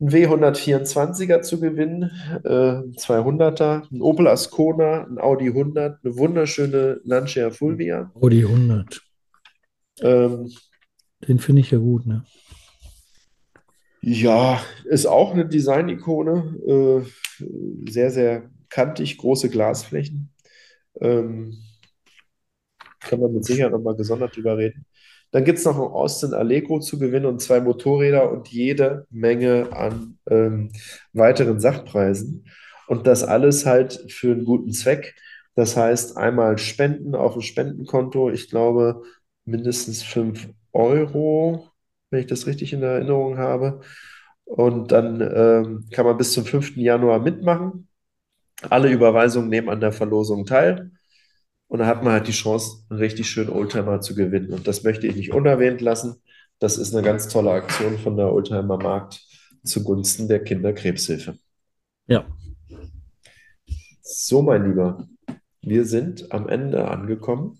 einen W124er zu gewinnen, äh, 200er, ein Opel Ascona, ein Audi 100, eine wunderschöne Lancia Fulvia.
Die 100.
Ähm,
Den finde ich ja gut, ne?
Ja, ist auch eine Design-Ikone. Äh, sehr, sehr kantig, große Glasflächen. Ähm, kann man mit Sicherheit nochmal gesondert drüber reden. Dann gibt es noch ein Austin Allegro zu gewinnen und zwei Motorräder und jede Menge an ähm, weiteren Sachpreisen. Und das alles halt für einen guten Zweck. Das heißt, einmal Spenden auf dem Spendenkonto. Ich glaube, mindestens 5 Euro, wenn ich das richtig in Erinnerung habe. Und dann ähm, kann man bis zum 5. Januar mitmachen. Alle Überweisungen nehmen an der Verlosung teil. Und dann hat man halt die Chance, einen richtig schönen Oldtimer zu gewinnen. Und das möchte ich nicht unerwähnt lassen. Das ist eine ganz tolle Aktion von der Oldtimer Markt zugunsten der Kinderkrebshilfe.
Ja.
So, mein Lieber, wir sind am Ende angekommen.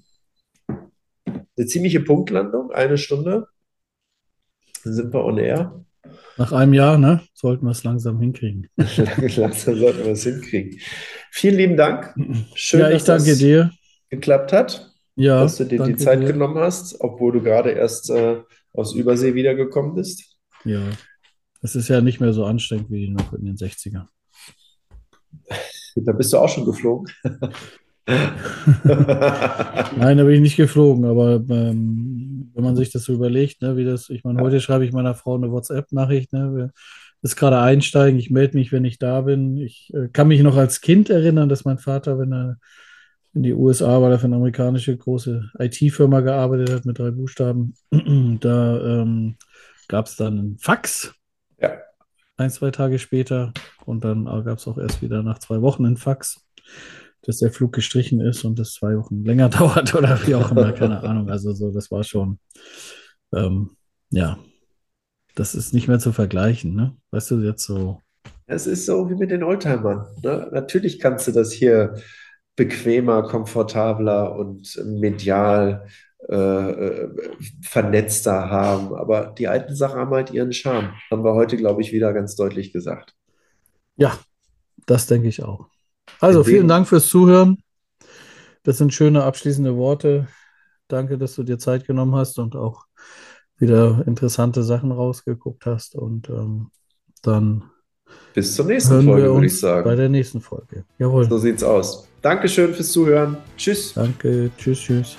Eine ziemliche Punktlandung, eine Stunde. Sind wir on air.
Nach einem Jahr, ne? Sollten wir es langsam hinkriegen. (laughs)
Langsam sollten wir es hinkriegen. Vielen lieben Dank. Schön,
ja,
dass
danke
das
dir.
geklappt hat,
Ja,
dass du dir die Zeit
dir.
genommen hast, obwohl du gerade erst äh, aus Übersee wiedergekommen bist.
Ja. Es ist ja nicht mehr so anstrengend wie noch in den 60ern. (laughs)
Da bist du auch schon geflogen. (laughs)
Nein, da bin ich nicht geflogen, aber ähm, wenn man sich das so überlegt, ne, wie das, ich meine, heute schreibe ich meiner Frau eine WhatsApp-Nachricht, ne, wir ist gerade einsteigen, ich melde mich, wenn ich da bin. Ich äh, kann mich noch als Kind erinnern, dass mein Vater, wenn er in die USA, weil er für eine amerikanische große IT-Firma gearbeitet hat mit drei Buchstaben, (clears throat) da ähm, gab es dann einen Fax.
Ja.
Ein, zwei Tage später. Und dann gab es auch erst wieder nach zwei Wochen einen Fax, dass der Flug gestrichen ist und das zwei Wochen länger (laughs) dauert oder wie auch immer, keine (laughs) Ahnung. Also so, das war schon, ähm, ja, das ist nicht mehr zu vergleichen, ne? Weißt du, jetzt so,
Es ist so wie mit den Oldtimern. Ne? Natürlich kannst du das hier bequemer, komfortabler und medial äh, äh, vernetzter haben. Aber die alten Sachen haben halt ihren Charme. Haben wir heute, glaube ich, wieder ganz deutlich gesagt.
ja, das denke ich auch. Also vielen Dank fürs Zuhören. Das sind schöne abschließende Worte. Danke, dass du dir Zeit genommen hast und auch wieder interessante Sachen rausgeguckt hast. Und ähm, dann
Bis zur nächsten Folge, würde ich sagen.
bei der nächsten Folge. Jawohl.
So sieht's aus. Dankeschön fürs Zuhören. Tschüss.
Danke. Tschüss, tschüss.